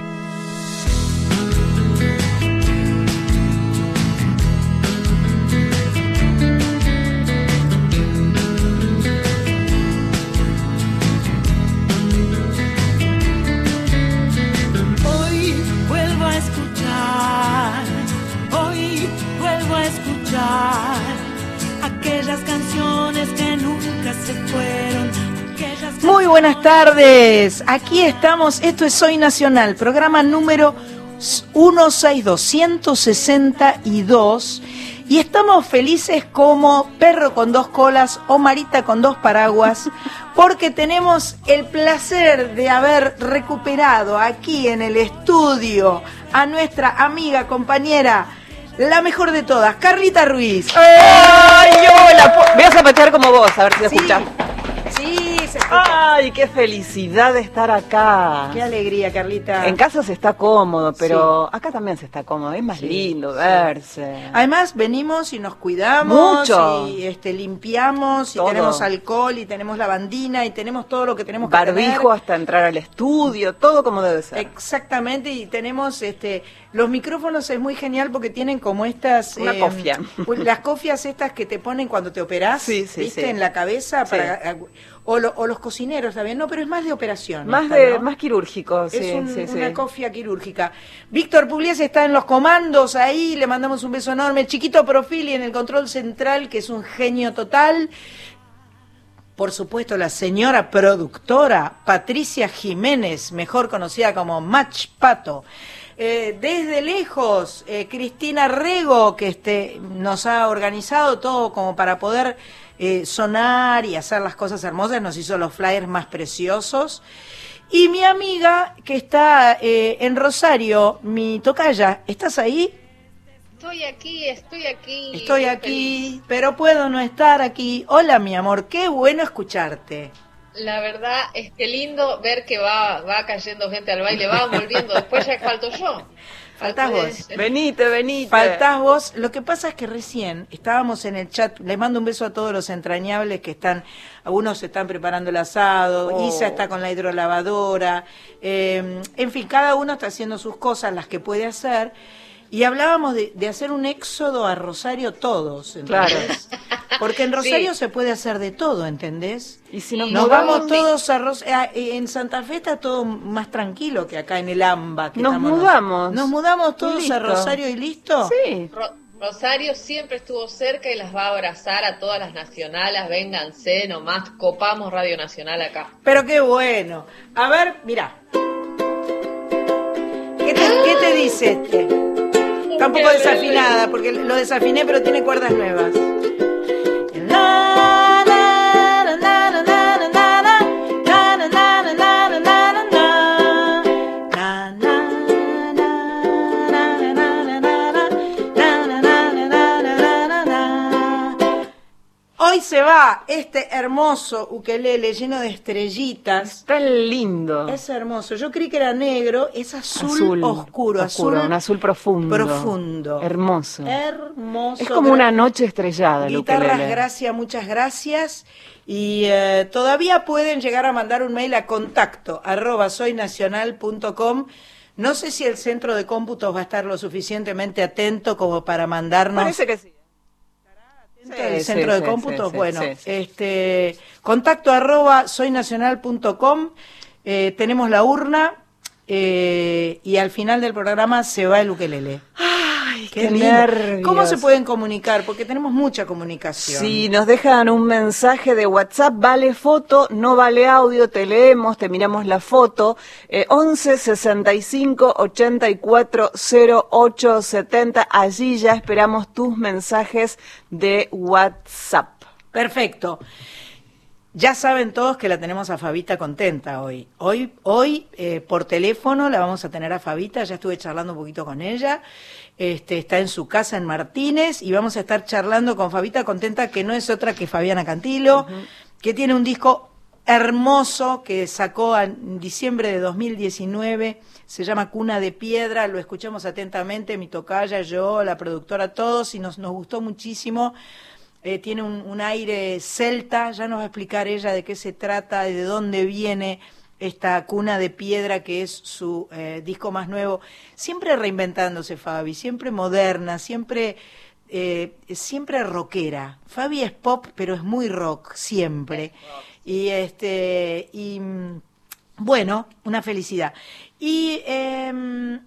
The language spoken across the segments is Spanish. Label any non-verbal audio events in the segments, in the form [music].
Bye. Tardes. Aquí estamos. Esto es Soy Nacional, programa número 162, 162. Y estamos felices como perro con dos colas o marita con dos paraguas, porque tenemos el placer de haber recuperado aquí en el estudio a nuestra amiga, compañera, la mejor de todas, Carlita Ruiz. ¡Ay, hola! Voy a zapatear como vos, a ver si Sí, escucha. ¡Ay, qué felicidad de estar acá! Qué alegría, Carlita. En casa se está cómodo, pero acá también se está cómodo. Es más Sí, lindo sí. verse. Además venimos y nos cuidamos Mucho. y este limpiamos y Todo. tenemos alcohol y tenemos lavandina y tenemos todo lo que tenemos que Barbijo tener. hasta entrar al estudio, todo como debe ser. Exactamente, y tenemos este los micrófonos es muy genial porque tienen como estas Una eh, cofia. las cofias estas que te ponen cuando te operás, Sí, sí, ¿viste? sí. En la cabeza para o, lo- o los cocineros también, no, pero es más de operación. Más esta, de ¿no? más quirúrgico, sí, es un- sí, sí. una cofia quirúrgica. Víctor Pugliese está en los comandos ahí, le mandamos un beso enorme. Chiquito Profili en el control central, que es un genio total. Por supuesto, la señora productora Patricia Jiménez, mejor conocida como Match Pato. Eh, desde lejos, eh, Cristina Rego, que este, nos ha organizado todo como para poder eh, sonar y hacer las cosas hermosas, nos hizo los flyers más preciosos. Y mi amiga que está eh, en Rosario, mi tocaya, ¿estás ahí? Estoy aquí, estoy aquí. Estoy aquí, pero puedo no estar aquí. Hola, mi amor, qué bueno escucharte. La verdad es que lindo ver que va, va cayendo gente al baile, va volviendo. Después ya falto yo. [laughs] Faltás vos. Venite, venite. Faltás vos. Lo que pasa es que recién estábamos en el chat. Les mando un beso a todos los entrañables que están. Algunos se están preparando el asado. Oh. Isa está con la hidrolavadora. eh, en fin, cada uno está haciendo sus cosas, las que puede hacer. Y hablábamos de, de hacer un éxodo a Rosario todos. ¿entendés? Porque en Rosario Sí. se puede hacer de todo, ¿entendés? Y si nos, Nos mudamos, vamos todos a Ros- eh, en Santa Fe está todo más tranquilo que acá en el AMBA. que Nos estamos mudamos. Nos mudamos todos a Rosario y listo. Sí. Ro- Rosario siempre estuvo cerca y las va a abrazar a todas las nacionales. Vénganse nomás, copamos Radio Nacional acá. Pero qué bueno. A ver, mira. ¿Qué te, qué te dice este? Está un poco desafinada, porque lo desafiné, pero tiene cuerdas nuevas. Hoy se va este hermoso ukelele lleno de estrellitas. Está lindo. Es hermoso. Yo creí que era negro, es azul, oscuro, azul un azul profundo. profundo. Hermoso. Hermoso. es como una noche estrellada el Guitarras, gracias, muchas gracias. Y eh, todavía pueden llegar a mandar un mail a contacto arroba soynacional.com. No sé si el centro de cómputos va a estar lo suficientemente atento como para mandarnos Parece que sí. El Sí, centro sí, de sí, bueno, este contacto arroba soynacional.com, eh, tenemos la urna eh, y al final del programa se va el ukelele. Ay, Qué nervios. ¿Cómo se pueden comunicar? Porque tenemos mucha comunicación. Si nos dejan un mensaje de WhatsApp, vale foto, no vale audio, te leemos, te miramos la foto. Eh, 11 65 84 08 70. Allí ya esperamos tus mensajes de WhatsApp. Perfecto. Ya saben todos que la tenemos a Fabita contenta hoy. Hoy, hoy eh, por teléfono la vamos a tener a Fabita, ya estuve charlando un poquito con ella. Este, está en su casa en Martínez y vamos a estar charlando con Fabita contenta, que no es otra que Fabiana Cantilo, que tiene un disco hermoso que sacó en diciembre de 2019, se llama Cuna de Piedra, lo escuchamos atentamente, mi tocaya, yo, la productora, todos, y nos, nos gustó muchísimo. Eh, tiene un, un aire celta, ya nos va a explicar ella de qué se trata, de dónde viene esta cuna de piedra que es su eh, disco más nuevo, siempre reinventándose Fabi, siempre moderna, siempre eh, siempre rockera. Fabi es pop, pero es muy rock siempre. Y este y mm, bueno, una felicidad. Y em,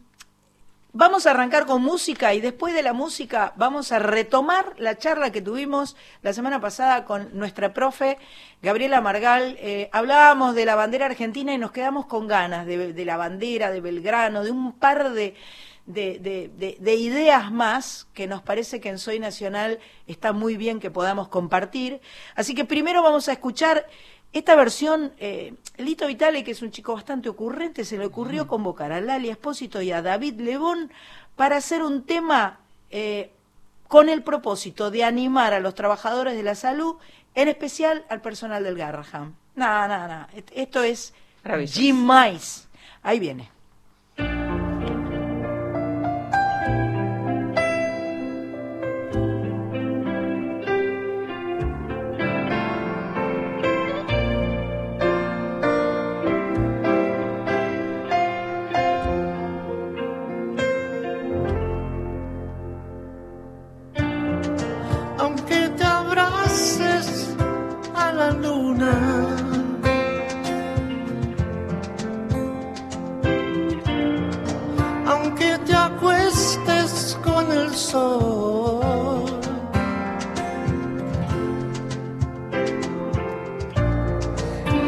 Vamos a arrancar con música y después de la música vamos a retomar la charla que tuvimos la semana pasada con nuestra profe Gabriela Margal. Eh, hablábamos de la bandera argentina y nos quedamos con ganas de, la bandera, de Belgrano, de un par de, de, ideas más que nos parece que en Soy Nacional está muy bien que podamos compartir. Así que primero vamos a escuchar esta versión, eh, Lito Vitale, que es un chico bastante ocurrente, se le ocurrió convocar a Lali Espósito y a David Lebón para hacer un tema eh, con el propósito de animar a los trabajadores de la salud, en especial al personal del Garraham. Nada, nada, nada. Esto es Jim Mice. Ahí viene. que te acuestes con el sol.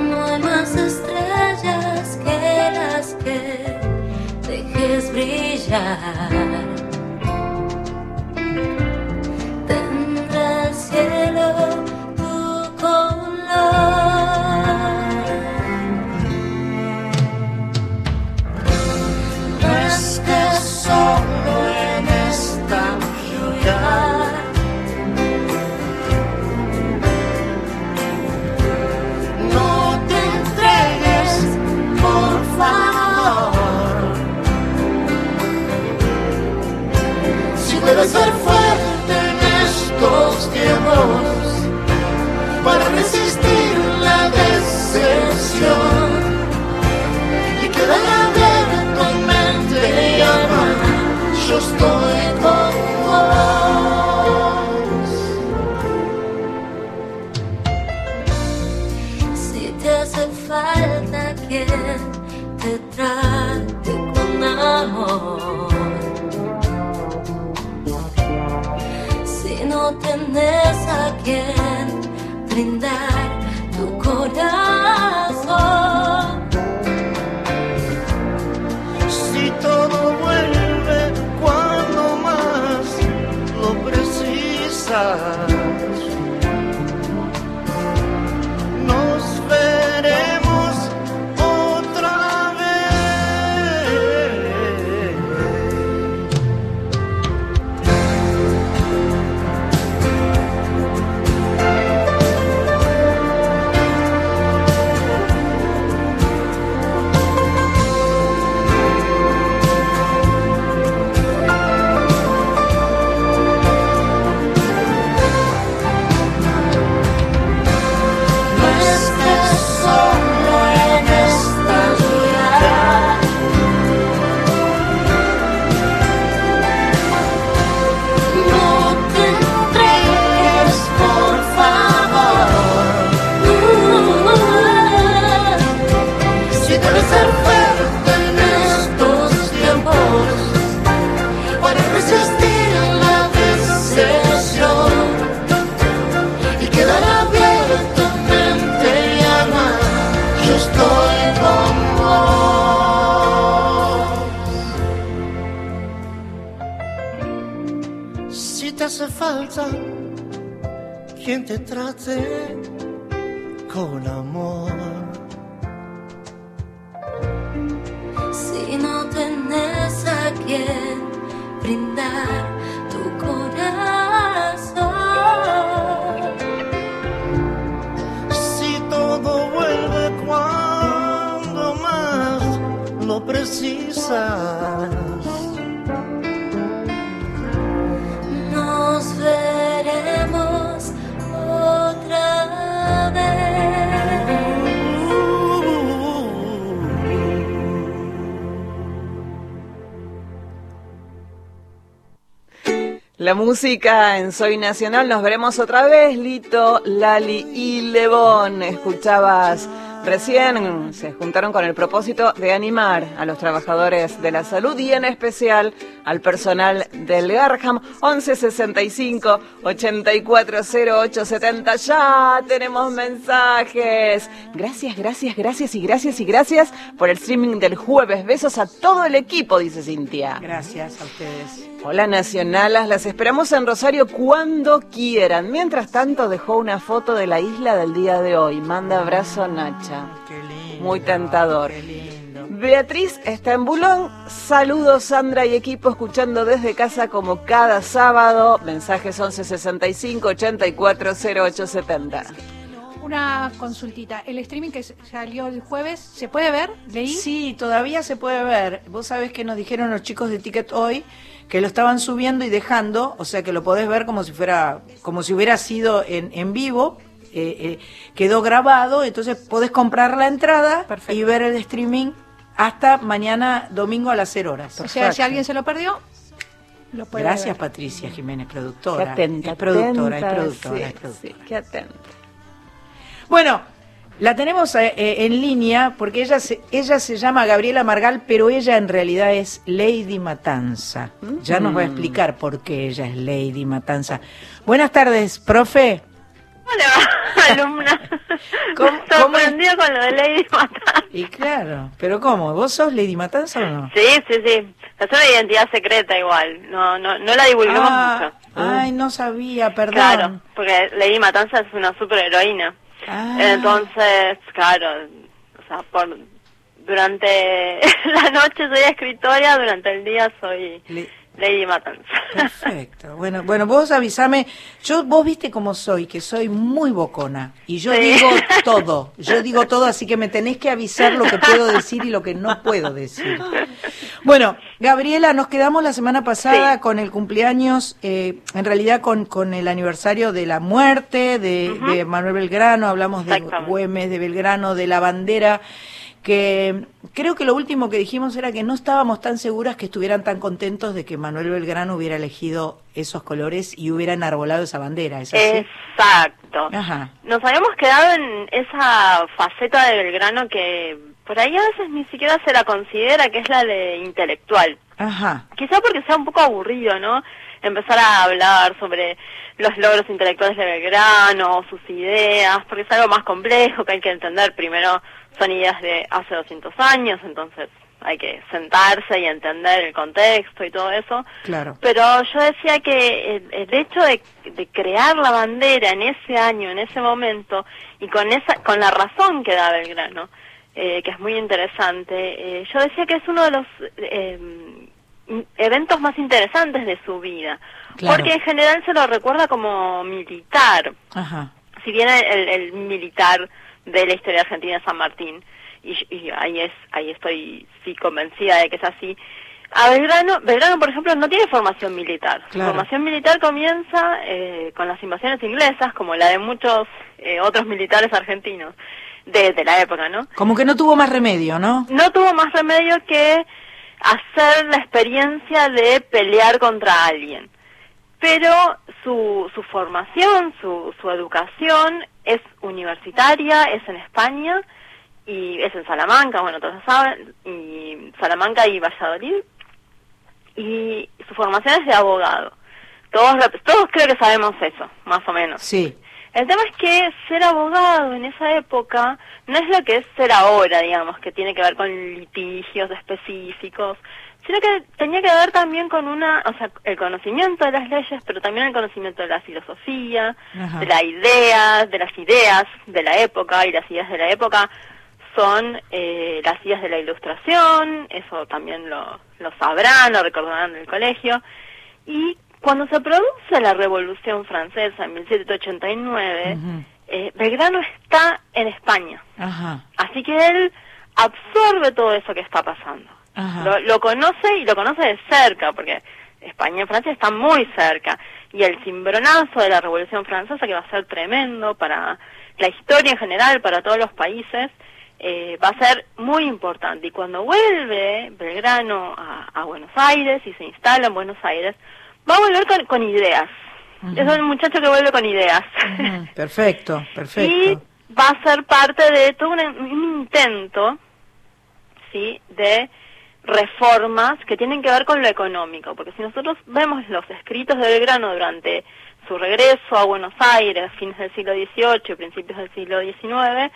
No hay más estrellas que las que dejes brillar. te trate con amor. Si no tenés a quien brindar tu corazón, si todo vuelve cuando más lo precisas. La música en Soy Nacional, nos veremos otra vez, Lito, Lali y Lebón. Escuchabas recién, se juntaron con el propósito de animar a los trabajadores de la salud y en especial al personal del Garham. 1165 840870. Ya tenemos mensajes. Gracias, gracias, gracias y gracias y gracias por el streaming del jueves. Besos a todo el equipo, dice Cintia. Gracias a ustedes. Hola Nacionalas, las esperamos en Rosario cuando quieran. Mientras tanto dejó una foto de la isla del día de hoy. Manda abrazo Nacha. Qué lindo. Muy tentador. Qué lindo. Beatriz está en Bulón. Saludos Sandra y equipo escuchando desde casa como cada sábado. Mensajes 1165 840870. Una consultita. El streaming que salió el jueves, ¿se puede ver? ¿Leí? Sí, todavía se puede ver. Vos sabés que nos dijeron los chicos de Ticket hoy que lo estaban subiendo y dejando, o sea que lo podés ver como si fuera, como si hubiera sido en, en vivo. eh, eh, quedó grabado, entonces podés comprar la entrada Perfecto. y ver el streaming hasta mañana domingo a las 0 horas. O sea, si alguien se lo perdió, lo puede Gracias ver. Patricia Jiménez, Qué productora. atenta, es productora, atenta, es productora, sí, es productora. sí, qué atenta. Bueno, la tenemos eh, eh, en línea porque ella se, ella se llama Gabriela Margal, pero ella en realidad es Lady Matanza. Ya nos va a explicar por qué ella es Lady Matanza. Buenas tardes, profe. Hola, [laughs] alumna. [laughs] ¿Cómo- cómo es? Sorprendida con lo de Lady Matanza. Y claro, pero ¿cómo? ¿Vos sos Lady Matanza o no? Sí, sí, sí. Es una identidad secreta igual. No, no, no la divulgamos Ah, mucho. ay, no sabía, perdón. Claro, porque Lady Matanza es una superheroína. Ah. Entonces, claro, o sea, por durante [laughs] la noche soy escritora, durante el día soy Le- Lady Matanza. Perfecto. Bueno, bueno, vos avísame. Yo, vos viste cómo soy, que soy muy bocona. Y yo Sí. digo todo. Yo digo todo, así que me tenés que avisar lo que puedo decir y lo que no puedo decir. Bueno, Gabriela, nos quedamos la semana pasada Sí. con el cumpleaños, eh, en realidad con, con el aniversario de la muerte de, de Manuel Belgrano, hablamos de. Güemes, de Belgrano, de la bandera que creo que lo último que dijimos era que no estábamos tan seguras que estuvieran tan contentos de que Manuel Belgrano hubiera elegido esos colores y hubiera enarbolado esa bandera, ¿es así? Exacto. Ajá. Nos habíamos quedado en esa faceta de Belgrano que por ahí a veces ni siquiera se la considera, que es la de intelectual. Ajá. Quizá porque sea un poco aburrido, ¿no? Empezar a hablar sobre los logros intelectuales de Belgrano, sus ideas, porque es algo más complejo que hay que entender. Primero, son ideas de hace 200 años, entonces hay que sentarse y entender el contexto y todo eso. Claro. Pero yo decía que el, hecho de, de crear la bandera en ese año, en ese momento, y con esa, con la razón que da Belgrano, eh, que es muy interesante, eh, yo decía que es uno de los eh, eventos más interesantes de su vida, Claro. porque en general se lo recuerda como militar, Ajá. si bien el, el militar de la historia argentina es San Martín, y, y ahí es ahí estoy sí convencida de que es así. A Belgrano, Belgrano por ejemplo no tiene formación militar. Claro. formación militar comienza eh, con las invasiones inglesas, como la de muchos eh, otros militares argentinos de, de la época, ¿no? Como que no tuvo más remedio, ¿no? No tuvo más remedio que hacer la experiencia de pelear contra alguien. Pero su, su formación, su, su educación es universitaria, es en España y es en Salamanca, bueno, todos lo saben, y Salamanca y Valladolid. Y su formación es de abogado. Todos, todos creo que sabemos eso, más o menos. Sí. El tema es que ser abogado en esa época no es lo que es ser ahora, digamos, que tiene que ver con litigios específicos, sino que tenía que ver también con una, o sea, el conocimiento de las leyes, pero también el conocimiento de la filosofía, Ajá. de la idea, de las ideas de la época, y las ideas de la época son eh, las ideas de la ilustración, eso también lo, lo sabrán, lo recordarán del colegio, y cuando se produce la Revolución Francesa en 1789, Ujú. eh, Belgrano está en España, Ajá. así que él absorbe todo eso que está pasando. Lo, lo conoce y lo conoce de cerca, porque España y Francia están muy cerca. Y el cimbronazo de la Revolución Francesa, que va a ser tremendo para la historia en general, para todos los países, eh, va a ser muy importante. Y cuando vuelve Belgrano a, a Buenos Aires y se instala en Buenos Aires, va a volver con, con ideas. Es un muchacho que vuelve con ideas. Ujú, [laughs] Perfecto, y perfecto. va a ser parte de todo un, un intento, ¿sí?, de reformas que tienen que ver con lo económico, porque si nosotros vemos los escritos de Belgrano durante su regreso a Buenos Aires, fines del siglo XVIII, principios del siglo XIX,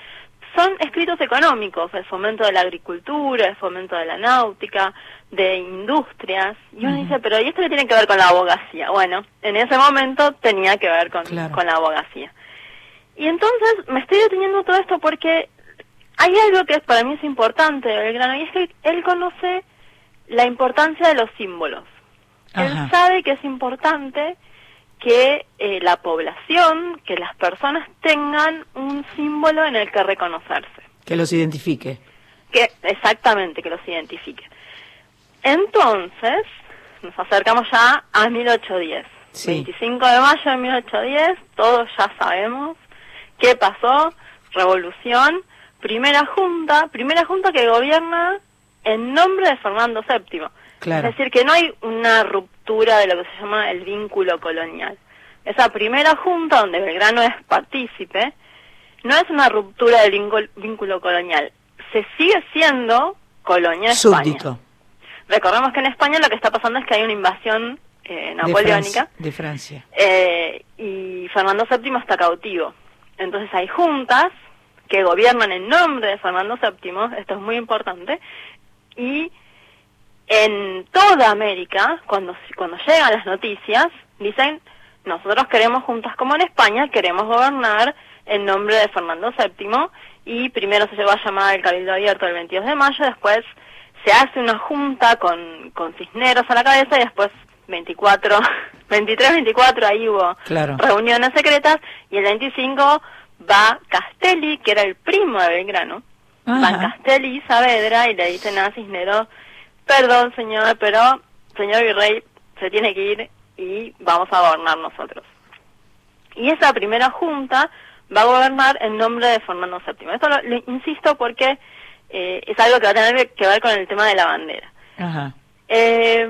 son escritos económicos, el fomento de la agricultura, el fomento de la náutica, de industrias, y uno dice, pero ¿y esto qué tiene que ver con la abogacía? Bueno, en ese momento tenía que ver con, Claro. con la abogacía. Y entonces me estoy deteniendo todo esto porque hay algo que para mí es importante de Belgrano, y es que él conoce la importancia de los símbolos. Ajá. Él sabe que es importante que eh, la población, que las personas tengan un símbolo en el que reconocerse. Que los identifique. Que exactamente, que los identifique. Entonces, nos acercamos ya a 1810. Sí. 25 de mayo de 1810, todos ya sabemos qué pasó, revolución, primera junta, primera junta que gobierna en nombre de Fernando VII. Claro. Es decir, que no hay una ruptura de lo que se llama el vínculo colonial. Esa primera junta donde Belgrano es partícipe, no es una ruptura del vínculo, colonial. Se sigue siendo colonia de España. Súbdito. Recordemos que en España lo que está pasando es que hay una invasión eh, de napoleónica Francia- De Francia. eh, y Fernando VII está cautivo. Entonces hay juntas que gobiernan en nombre de Fernando VII, esto es muy importante, y en toda América, cuando, cuando llegan las noticias, dicen, nosotros queremos juntas como en España, queremos gobernar en nombre de Fernando VII, y primero se llegó a llamar el Cabildo Abierto el 22 de mayo, después se hace una junta con, con Cisneros a la cabeza y después 24, 23, 24, ahí hubo Claro. reuniones secretas, y el 25 va Castelli, que era el primo de Belgrano, Ajá. van Castelli y Saavedra y le dicen a Cisneros, perdón señor, pero señor virrey se tiene que ir y vamos a gobernar nosotros. Y esa primera junta va a gobernar en nombre de Fernando VII. Esto lo, lo insisto porque eh, es algo que va a tener que ver con el tema de la bandera. Ajá. Eh,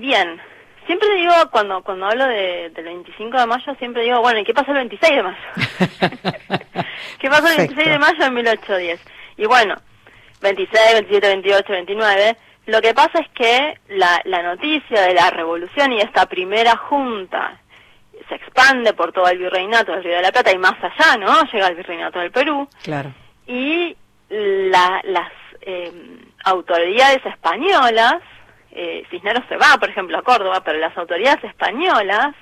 bien, siempre digo, cuando cuando hablo de, del 25 de mayo, siempre digo, bueno, ¿y qué pasó el 26 de mayo? [laughs] ¿Qué pasó el 26 de mayo de 1810? Y bueno, 26, 27, 28, 29, lo que pasa es que la, la noticia de la revolución y esta primera junta se expande por todo el virreinato del Río de la Plata y más allá, ¿no? Llega al virreinato del Perú Claro. y la- las eh, autoridades españolas, eh, Cisneros se va, por ejemplo, a Córdoba, pero las autoridades españolas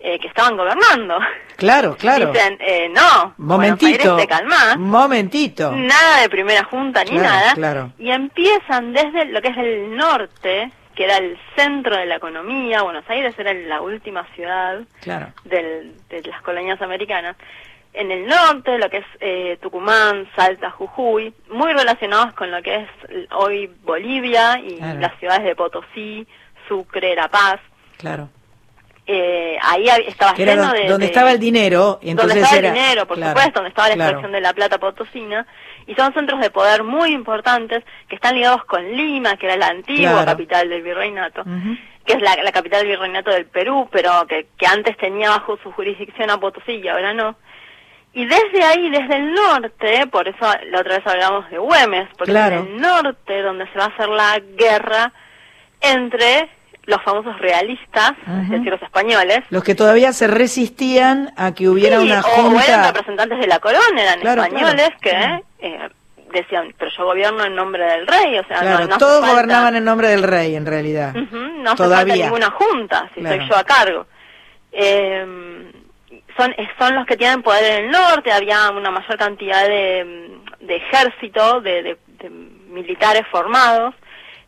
eh, que estaban gobernando Claro, claro. dicen, eh, no, Momentito. Te calmás, Momentito. nada de primera junta ni Claro, nada, claro. y empiezan desde lo que es el norte, que era el centro de la economía, Buenos Aires era la última ciudad Claro. del- de las colonias americanas. En el norte, lo que es eh, Tucumán, Salta, Jujuy, muy relacionados con lo que es hoy Bolivia y Claro. las ciudades de Potosí, Sucre, La Paz. Claro. Eh, ahí estaba era lleno de... donde de- estaba el dinero. Y entonces donde estaba era, el dinero, por claro, supuesto, donde estaba la claro. extracción de la plata potosina, y son centros de poder muy importantes que están ligados con Lima, que era la antigua capital del virreinato, que es la, la capital del virreinato del Perú, pero que, que antes tenía bajo su jurisdicción a Potosí y ahora no. Y desde ahí, desde el norte, por eso la otra vez hablamos de Güemes, porque Claro. es el norte donde se va a hacer la guerra entre los famosos realistas, es decir, los españoles, Los que todavía se resistían a que hubiera Sí, una o- O eran junta. representantes de la corona, eran Claro, españoles claro. que eh, decían, pero yo gobierno en nombre del rey, o sea, no, no hace todos falta- gobernaban en nombre del rey, en realidad. No hace Todavía. falta ninguna junta, si soy yo a cargo. Eh, son, eh, son los que tienen poder en el norte, había una mayor cantidad de, de ejército, de, de- militares formados.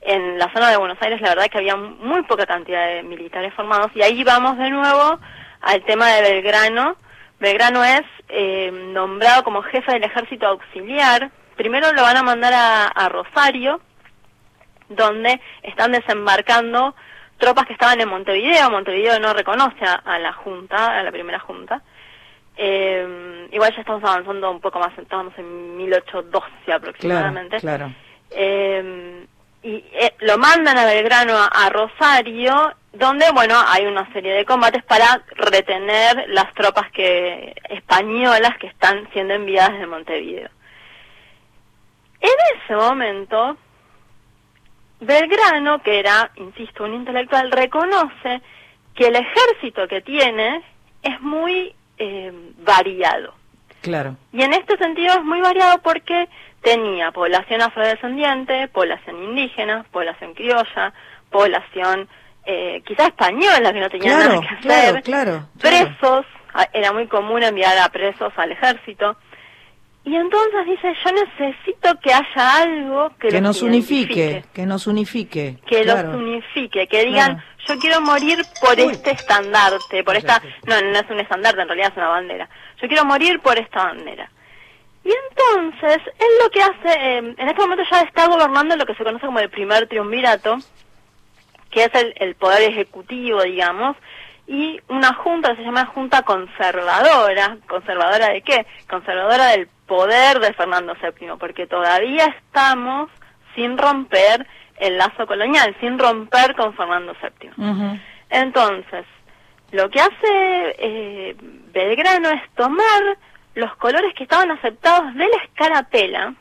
En la zona de Buenos Aires la verdad que había muy poca cantidad de militares formados y ahí vamos de nuevo al tema de Belgrano. Belgrano es eh, nombrado como jefe del ejército auxiliar. Primero lo van a mandar a Rosario, donde están desembarcando tropas que estaban en Montevideo. Montevideo no reconoce a, a la junta, a la primera junta. Eh, igual ya estamos avanzando un poco más, estamos en 1812 Claro, aproximadamente. claro. Eh, y eh, lo mandan a Belgrano a, a Rosario, donde, bueno, hay una serie de combates para retener las tropas que españolas que están siendo enviadas desde Montevideo. En ese momento, Belgrano, que era, insisto, un intelectual, reconoce que el ejército que tiene es muy eh, variado. Claro. Y en este sentido es muy variado porque tenía población afrodescendiente, población indígena, población criolla, población eh, quizás española que no tenía Claro, nada que hacer, claro, claro, presos, era muy común enviar a presos al ejército. Y entonces dice, yo necesito que haya algo que, Que los nos unifique, que nos unifique. que claro. los unifique, que digan, Claro. yo quiero morir por Uy. este estandarte, por esta, no, no es un estandarte, en realidad es una bandera. Yo quiero morir por esta bandera. Y entonces, él lo que hace, eh, en este momento ya está gobernando lo que se conoce como el primer triunvirato, que es el, el poder ejecutivo, digamos, y una junta que se llama Junta Conservadora. ¿Conservadora de qué? Conservadora del poder de Fernando VII, porque todavía estamos sin romper el lazo colonial, sin romper con Fernando VII. Entonces, lo que hace eh, Belgrano es tomar los colores que estaban aceptados de la escarapela,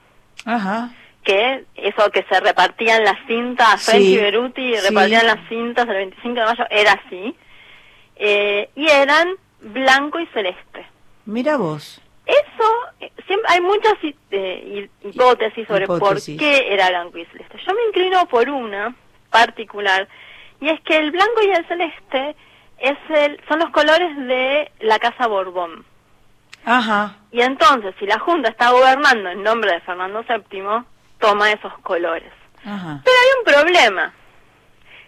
Ajá. que eso que se repartían las cintas, Sí, Beruti sí. repartían las cintas el 25 de mayo, era así, eh, y eran blanco y celeste. Mira vos. Eso, eh, siempre hay muchas eh, hi- hipótesis sobre Hipótesis. por qué era blanco y celeste. Yo me inclino por una particular, y es que el blanco y el celeste es el, son los colores de la Casa Borbón. Ajá. Y entonces, si la Junta está gobernando en nombre de Fernando VII, toma esos colores. Ajá. Pero hay un problema.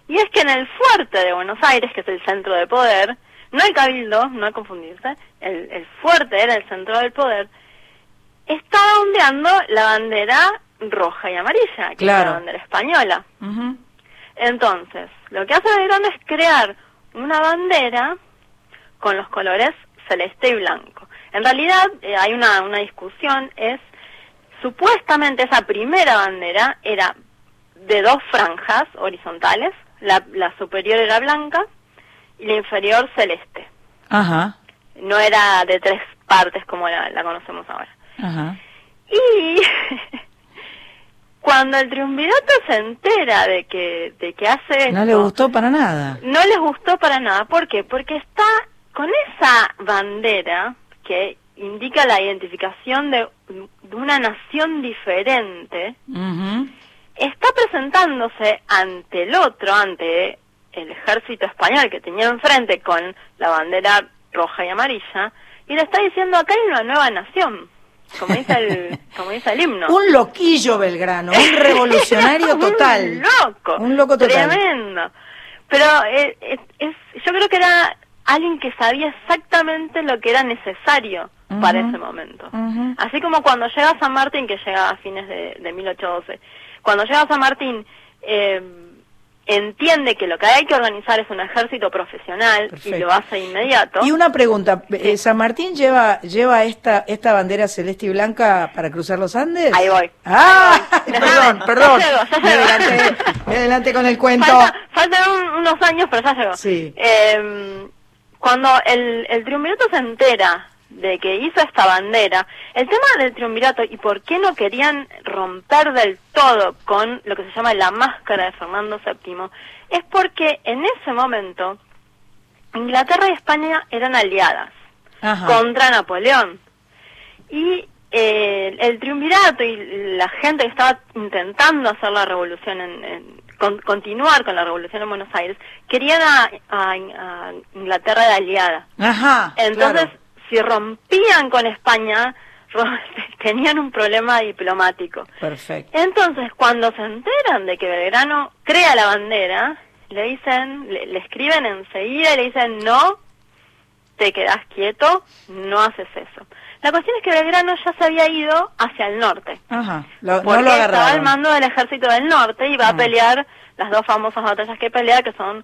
Y es que en el fuerte de Buenos Aires, que es el centro de poder, no el cabildo, no hay confundirse, el, el fuerte era el centro del poder, estaba ondeando la bandera roja y amarilla, que es la bandera española. Entonces, lo que hace Belgrano es crear una bandera con los colores celeste y blanco. En realidad, eh, hay una, una discusión, es, supuestamente esa primera bandera era de dos franjas horizontales, la, la superior era blanca y la inferior celeste. Ajá. No era de tres partes como la, la conocemos ahora. Ajá. Y [laughs] cuando el triunvirato se entera de que, de que hace No le esto, gustó para nada. no les gustó para nada. ¿Por qué? Porque está con esa bandera que indica la identificación de, de una nación diferente, está presentándose ante el otro, ante el ejército español que tenía enfrente con la bandera roja y amarilla, y le está diciendo acá hay una nueva nación, como dice el, [laughs] como dice el himno. Un loquillo Belgrano, un [laughs] revolucionario [laughs] Un total. loco. Un loco total. Tremendo. Pero eh, es, es- yo creo que era alguien que sabía exactamente lo que era necesario para ese momento. Así como cuando llega San Martín, que llega a fines de, de 1812, cuando llega San Martín, eh, entiende que lo que hay que organizar es un ejército profesional y lo hace inmediato. Y una pregunta, eh, ¿San Martín lleva lleva esta esta bandera celeste y blanca para cruzar los Andes? Ahí voy. Ah, Ahí voy. [laughs] perdón, Ya perdón. llego, ya Me adelanté, me adelanté con el cuento. Falta- faltan un- unos años, pero ya llegó. Sí. Eh, cuando el, el triunvirato se entera de que hizo esta bandera, el tema del triunvirato y por qué no querían romper del todo con lo que se llama la máscara de Fernando VII, es porque en ese momento Inglaterra y España eran aliadas Ajá. contra Napoleón. Y eh, el triunvirato y la gente que estaba intentando hacer la revolución, en, en- con- continuar con la revolución en Buenos Aires, querían a, a- a Inglaterra de aliada. Ajá. Entonces, claro. Si rompían con España, [laughs] tenían un problema diplomático. Perfecto. Entonces, cuando se enteran de que Belgrano crea la bandera, le dicen, le, le escriben enseguida y le dicen, no, te quedas quieto, no haces eso. La cuestión es que Belgrano ya se había ido hacia el norte, Ajá. Lo- no lo estaba al mando del ejército del norte y va a Mm. pelear las dos famosas batallas que pelea, que son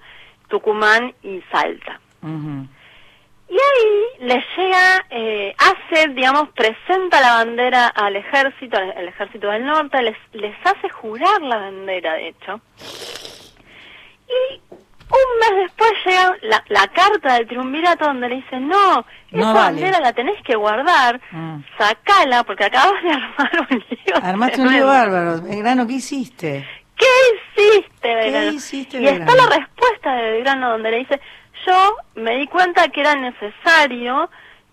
Tucumán y Salta. Ujú. Y ahí les llega, eh, hace, digamos, presenta la bandera al ejército, al, al ejército del norte, les, les hace jurar la bandera, de hecho. Y Un mes después llega la, la carta del triunvirato donde le dice, no, No esa vale. bandera la tenés que guardar, Mm. sacala porque acabas de [laughs] armar un lío. Armaste un tremendo". lío bárbaro. Belgrano, ¿qué hiciste? ¿Qué hiciste, Belgrano? hiciste, y está Belgrano? la respuesta de Belgrano donde le dice, yo me di cuenta que era necesario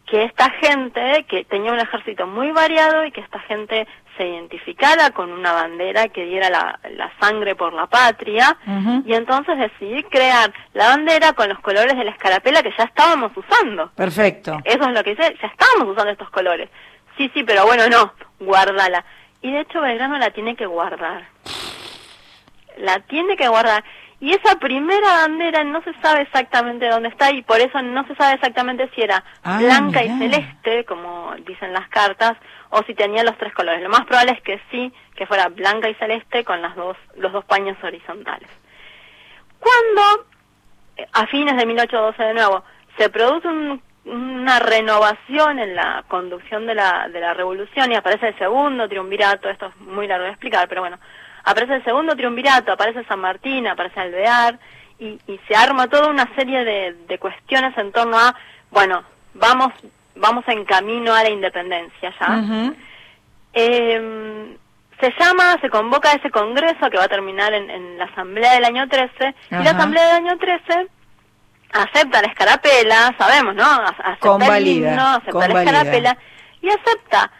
que esta gente, que tenía un ejército muy variado y que esta gente se identificara con una bandera que diera la, la sangre por la patria, y entonces decidí crear la bandera con los colores de la escarapela que ya estábamos usando. Perfecto. Eso es lo que dice, ya estábamos usando estos colores. Sí, sí, pero bueno, no, guárdala. Y de hecho Belgrano la tiene que guardar. La tiene que guardar. Y esa primera bandera no se sabe exactamente dónde está y por eso no se sabe exactamente si era Ah, blanca y celeste, como dicen las cartas, o si tenía los tres colores. Lo más probable es que sí, que fuera blanca y celeste con las dos, los dos paños horizontales. Cuando, eh, a fines de 1812 de nuevo, se produce un- una renovación en la conducción de la, de la revolución y aparece el segundo triunvirato, esto es muy largo de explicar, pero bueno, aparece el segundo triunvirato, aparece San Martín, aparece Alvear, y, y se arma toda una serie de, de cuestiones en torno a, bueno, vamos, vamos en camino a la independencia ya. Eh, se llama, se convoca ese congreso que va a terminar en, en la asamblea del año 13, y la asamblea del año 13 acepta la escarapela, sabemos, ¿no? Acepta el Convalida, himno, acepta la convalida. escarapela, y acepta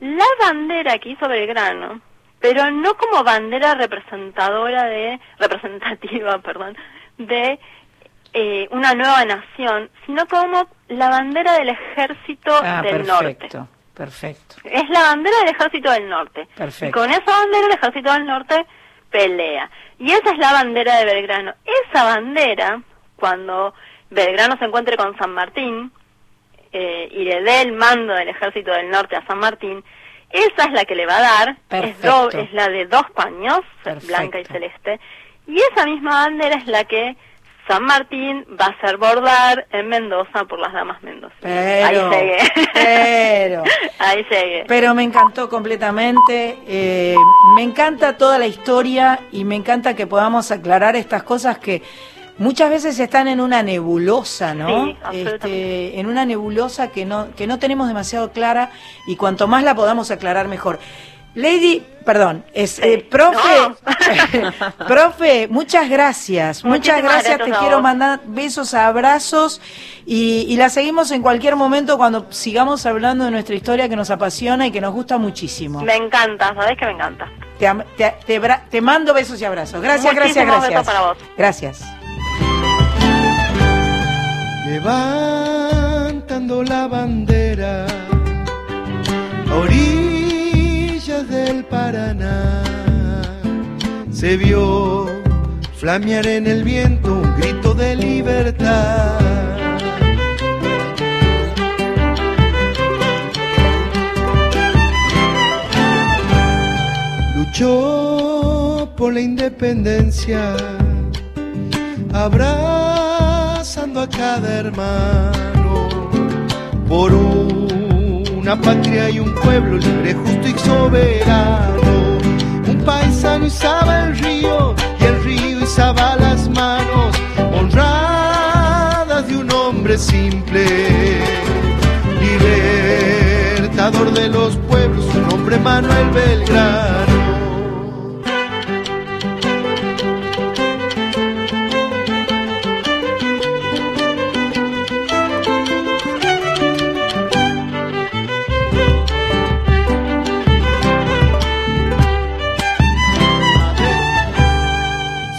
la bandera que hizo Belgrano, pero no como bandera representadora de, representativa, [laughs] perdón, de eh, una nueva nación, sino como la bandera del ejército Ah, del norte. perfecto. Perfecto. Es la bandera del ejército del norte. Perfecto. Y con esa bandera el ejército del norte pelea. Y esa es la bandera de Belgrano. Esa bandera, cuando Belgrano se encuentre con San Martín eh, y le dé el mando del ejército del norte a San Martín, esa es la que le va a dar. Es, Perfecto. do- es la de dos paños, Perfecto. blanca y celeste. Y esa misma bandera es la que San Martín va a hacer bordar en Mendoza por las damas mendocinas. Pero, Ahí llegué. pero. [laughs] Ahí llegué. Pero me encantó completamente, eh, me encanta toda la historia y me encanta que podamos aclarar estas cosas que muchas veces están en una nebulosa, ¿no? Sí. Este, en una nebulosa que no, que no tenemos demasiado clara y cuanto más la podamos aclarar mejor. Lady, perdón, es eh, profe, No. [laughs] profe, muchas gracias, muchas gracias, gracias te quiero mandar besos, abrazos y, y la seguimos en cualquier momento cuando sigamos hablando de nuestra historia que nos apasiona y que nos gusta muchísimo. Me encanta, ¿sabés que me encanta? Te, te- te mando besos y abrazos. Gracias, gracias, gracias. besos para vos. Gracias. Levantando la bandera a orillas del Paraná. Se vio flamear en el viento un grito de libertad. Luchó por la independencia a cada hermano por una patria y un pueblo libre, justo y soberano. Un paisano izaba el río y el río izaba las manos honradas de un hombre simple, libertador de los pueblos, su nombre Manuel Belgrano.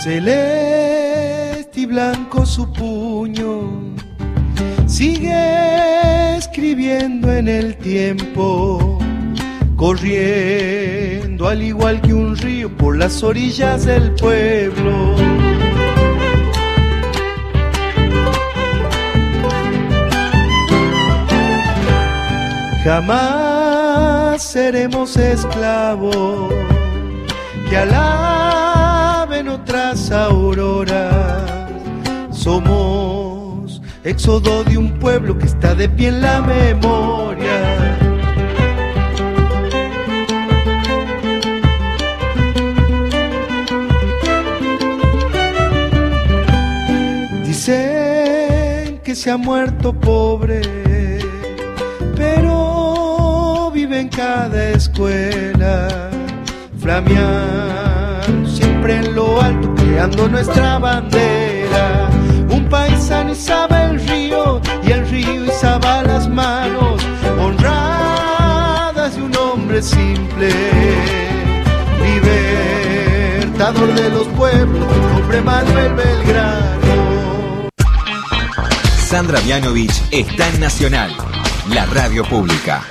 Celeste y blanco su puño, sigue escribiendo en el tiempo, corriendo al igual que un río por las orillas del pueblo. Jamás seremos esclavos que alaben auroras. Somos éxodo de un pueblo que está de pie en la memoria. que se ha muerto pobre, pero vive en cada escuela, flameando en lo alto, creando nuestra bandera. Un paisano izaba el río y el río izaba las manos honradas de un hombre simple, libertador de los pueblos, hombre Manuel Belgrano. Sandra Mianovich está en Nacional, la radio pública.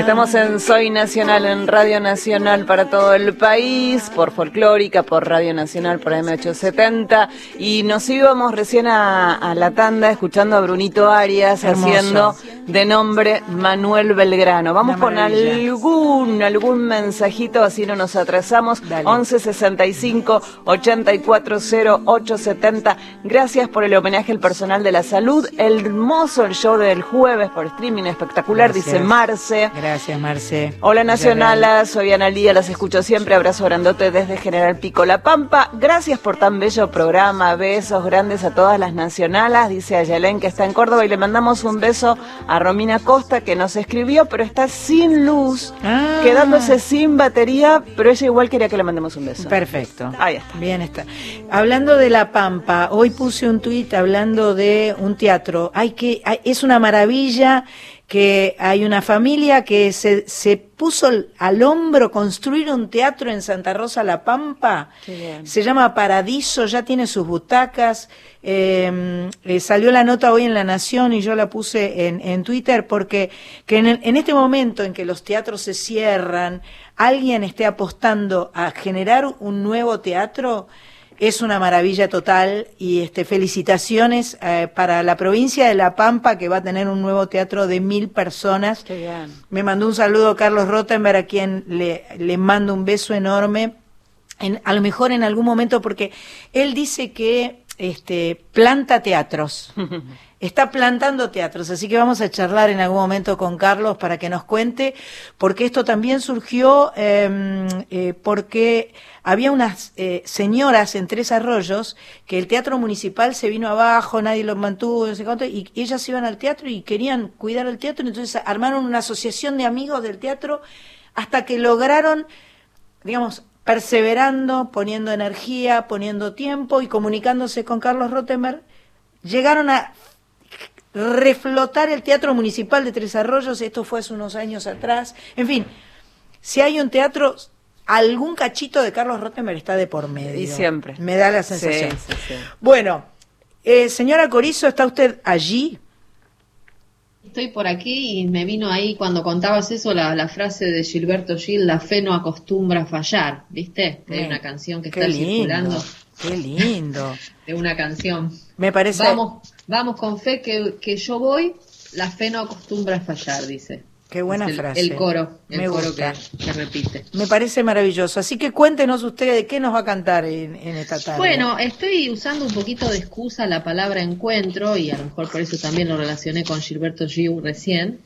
Estamos en Soy Nacional, en Radio Nacional para todo el país, por Folclórica, por Radio Nacional, por M870. Y nos íbamos recién a, a la tanda escuchando a Brunito Arias Hermoso. haciendo de nombre Manuel Belgrano. Vamos con algún, algún mensajito, así no nos atrasamos. Dale. 11 65 84 0870. Gracias por el homenaje al personal de la salud. Hermoso el show del jueves por streaming, espectacular, Gracias. dice Marce. Gracias, Marce. Hola Villarreal. Nacional, soy Ana Lía, las escucho siempre, abrazo grandote desde General Pico La Pampa. Gracias por tan bello programa, besos grandes a todas las nacionalas, dice Ayalén que está en Córdoba y le mandamos un beso a Romina Costa que nos escribió, pero está sin luz, Ah. quedándose sin batería, pero ella igual quería que le mandemos un beso. Perfecto. Ahí está. Bien está. Hablando de La Pampa, hoy puse un tuit hablando de un teatro. Hay que, hay- es una maravilla que hay una familia que se, se puso al hombro construir un teatro en Santa Rosa La Pampa. Se llama Paradiso, ya tiene sus butacas. Eh, eh, salió la nota hoy en La Nación y yo la puse en, en Twitter porque que en, el- en este momento en que los teatros se cierran, alguien esté apostando a generar un nuevo teatro. Es una maravilla total y este felicitaciones eh, para la provincia de La Pampa que va a tener un nuevo teatro de mil personas. Qué bien. Me mandó un saludo Carlos Rottenberg, a quien le, le mando un beso enorme. En- a lo mejor en algún momento, porque él dice que este, planta teatros. [laughs] Está plantando teatros, así que vamos a charlar en algún momento con Carlos para que nos cuente, porque esto también surgió eh, eh, porque había unas eh, señoras en Tres Arroyos que el teatro municipal se vino abajo, nadie los mantuvo, no sé cuánto, y ellas iban al teatro y querían cuidar el teatro, entonces armaron una asociación de amigos del teatro hasta que lograron digamos, perseverando, poniendo energía, poniendo tiempo y comunicándose con Carlos Rottenberg, llegaron a reflotar el Teatro Municipal de Tres Arroyos, esto fue hace unos años atrás. En fin, si hay un teatro, algún cachito de Carlos Rottenberg está de por medio. Y siempre. Me da la sensación. Sí, sí, sí. Bueno, eh, señora Corizo, ¿está usted allí? Estoy por aquí y me vino ahí cuando contabas eso la, la frase de Gilberto Gil, la fe no acostumbra a fallar, ¿viste? Hay Bien. una canción que Qué está lindo, circulando qué lindo. [laughs] de una canción. Me parece... Vamos, vamos con fe que, que yo voy, la fe no acostumbra a fallar, dice. Qué buena el, frase. El coro, el Me coro gusta. que, que repite. Me parece maravilloso. Así que cuéntenos usted de qué nos va a cantar en, en esta tarde. Bueno, estoy usando un poquito de excusa la palabra encuentro y a lo mejor por eso también lo relacioné con Gilberto Giu recién.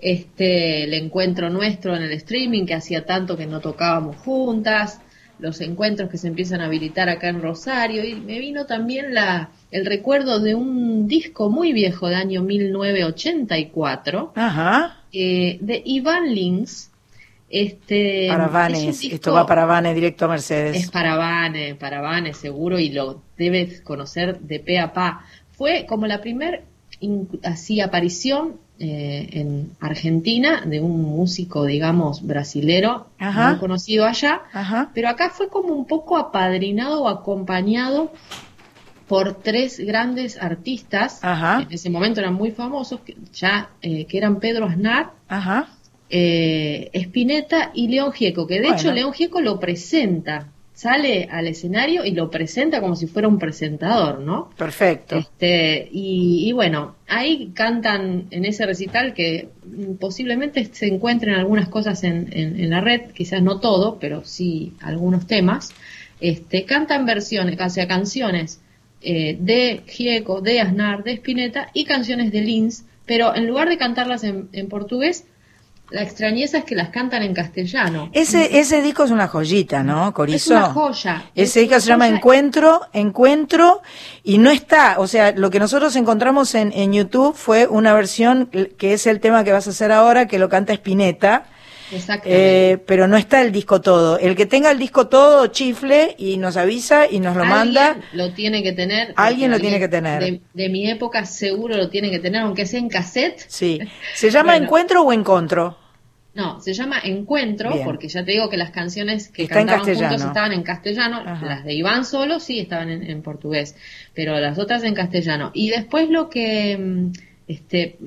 Este, el encuentro nuestro en el streaming que hacía tanto que no tocábamos juntas, los encuentros que se empiezan a habilitar acá en Rosario y me vino también la el recuerdo de un disco muy viejo de año 1984 Ajá. Eh, de Ivan Lins. Este, Para es Vanes. disco- Esto va para Vanes directo a Mercedes. es para Vane, para Vane seguro y lo debes conocer de pe a pa. Fue como la primer así aparición eh, en Argentina de un músico, digamos, brasilero, Ajá. muy conocido allá, Ajá. pero acá fue como un poco apadrinado o acompañado por tres grandes artistas, Ajá. en ese momento eran muy famosos, que ya eh, que eran Pedro Aznar, Ajá. eh, Spinetta y León Gieco, que de Bueno. hecho León Gieco lo presenta, sale al escenario y lo presenta como si fuera un presentador, ¿no? Perfecto. Este, y, y bueno, ahí cantan en ese recital que posiblemente se encuentren algunas cosas en, en- en la red, quizás no todo, pero sí algunos temas. Este, cantan versiones, o sea, canciones eh, de Gieco, de Aznar, de Spinetta y canciones de Lins, pero en lugar de cantarlas en, en portugués, La extrañeza es que las cantan en castellano. Ese, ese disco es una joyita, ¿no, Corizo? Es una joya. Ese Es disco se llama joya. Encuentro, Encuentro, y no está, o sea, lo que nosotros encontramos en, en YouTube fue una versión que es el tema que vas a hacer ahora, que lo canta Spinetta. Eh, pero no está el disco todo. El que tenga el disco todo, chifle, y nos avisa y nos lo manda. Alguien lo tiene que tener. Alguien lo tiene que tener. De, de mi época seguro lo tiene que tener, aunque sea en cassette. Sí. ¿Se llama Bueno. Encuentro o Encontro? No, se llama Encuentro, Bien. porque ya te digo que las canciones que Está cantaban juntos estaban en castellano, Ajá. las de Iván solo sí estaban en, en portugués, pero las otras en castellano. Y después lo que, mm, este,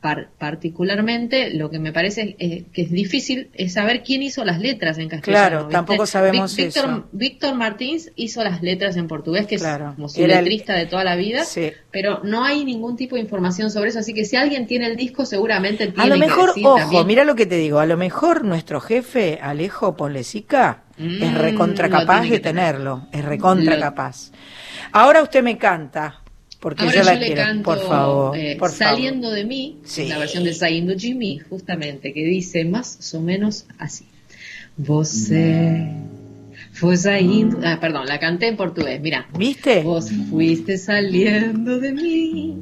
par- particularmente, lo que me parece eh, que es difícil es saber quién hizo las letras en castellano. Claro, ¿viste? tampoco sabemos Víctor, eso. Víctor Martins hizo las letras en portugués, que Claro. es como su el- letrista de toda la vida, Sí. pero no hay ningún tipo de información sobre eso, así que si alguien tiene el disco seguramente tiene A lo que mejor, decir ojo, también mira lo que te digo, a lo mejor nuestro jefe, Alejo Ponlesica, Mm, es recontra capaz de que tener. tenerlo, es recontra Lo- capaz. Ahora usted me canta, porque Ahora yo la le quiero, canto por favor, eh, por favor. Saliendo de mí, Sí. la versión de Saindo mí, justamente, que dice más o menos así. Você foi saindo... Ah, perdón, la canté en portugués, mira. ¿Viste? Vos fuiste saliendo de mí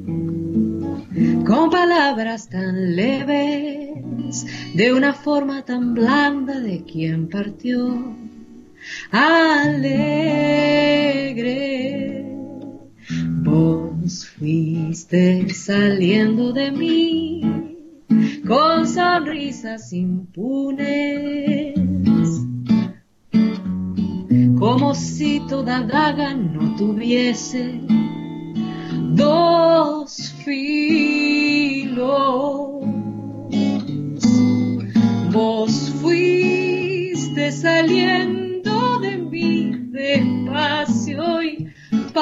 con palabras tan leves, de una forma tan blanda de quien partió alegre. Vos fuiste saliendo de mí con sonrisas impunes, como si toda daga no tuviese dos filos. Vos fuiste saliendo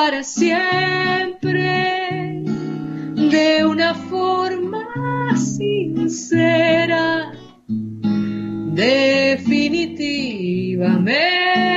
para siempre, de una forma sincera, definitivamente.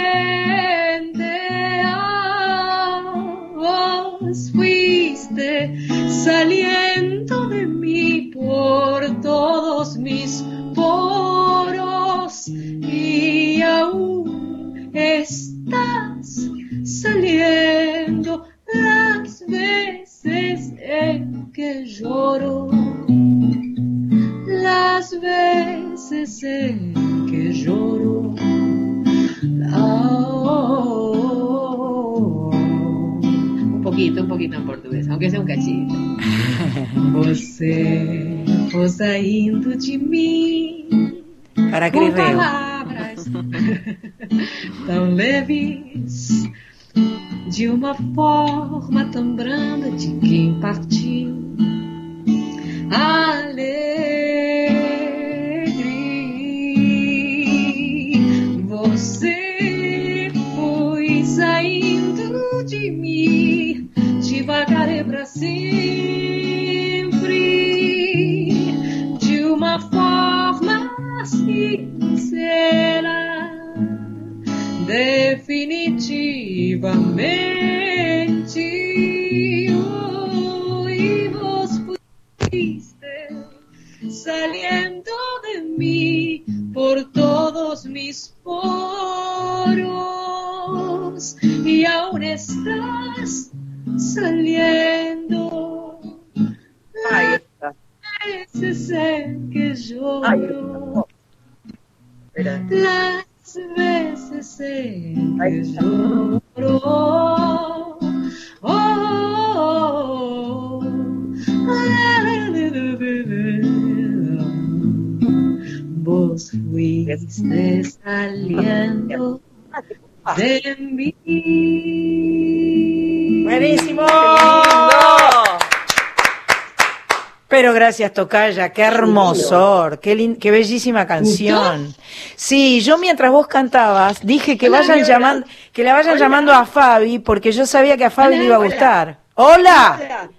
Gracias, Tocaya, qué hermosor, qué, qué bellísima canción. Sí, yo mientras vos cantabas dije que Hola, vayan llamando, que le vayan llamando a Fabi, porque yo sabía que a Fabi Hola, le iba a gustar. ¡Hola!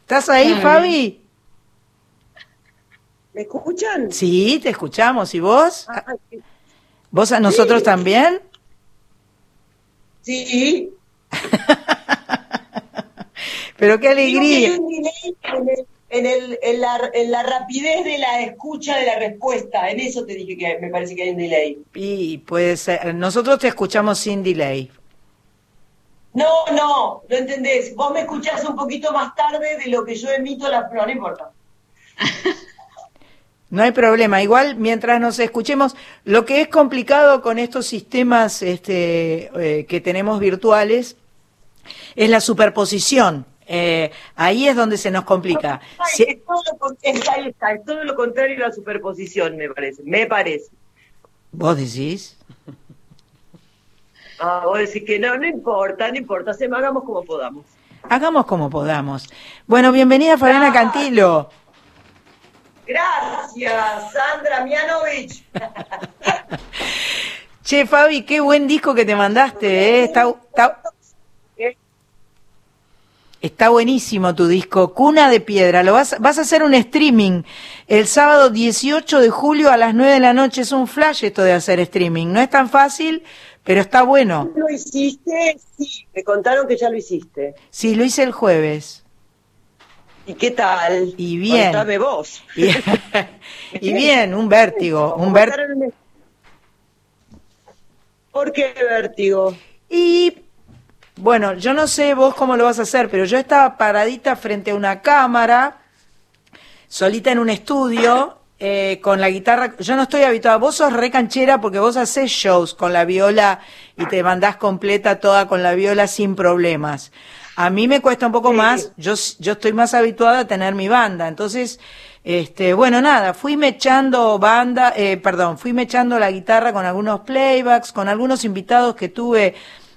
¿Estás ahí, Fabi. ¿Me escuchan? Sí, te escuchamos. ¿Y vos? Ah, sí. ¿Vos a nosotros también? Sí. [laughs] Pero qué alegría. en el, en, la, en la rapidez de la escucha de la respuesta. En eso te dije que me parece que hay un delay. Y puede ser, nosotros te escuchamos sin delay. No, no, no entendés. Vos me escuchás un poquito más tarde de lo que yo emito la... No, no importa. No hay problema. Igual, mientras nos escuchemos, lo que es complicado con estos sistemas este, eh, que tenemos virtuales es la superposición. Eh, ahí es donde se nos complica. Es todo, lo, es- todo lo contrario a la superposición, me parece. Me parece. ¿Vos decís? Ah, vos decís que no, no importa, no importa. Hagamos como podamos. Hagamos como podamos. Bueno, bienvenida Fabiana Ah. Cantilo. Gracias, Sandra Mianovich. [laughs] Che, Fabi, qué buen disco que te mandaste, ¿eh? Está, está, está buenísimo tu disco, Cuna de Piedra. Lo vas, vas a hacer un streaming el sábado 18 de julio a las 9 de la noche. Es un flash esto de hacer streaming. No es tan fácil, pero está bueno. ¿Lo hiciste? Sí, me contaron que ya lo hiciste. Sí, lo hice el jueves. ¿Y qué tal? Y bien. Contame vos. Y, y bien, un vértigo, un vértigo. ¿Por qué vértigo? Y bueno, yo no sé vos cómo lo vas a hacer, pero yo estaba paradita frente a una cámara, solita en un estudio, eh, con la guitarra. Yo no estoy habituada. Vos sos re canchera porque vos haces shows con la viola y te mandás completa toda con la viola sin problemas. A mí me cuesta un poco más. Yo, yo estoy más habituada a tener mi banda. Entonces, este, bueno, nada, fui mechando banda, eh, perdón, fui mechando la guitarra con algunos playbacks, con algunos invitados que tuve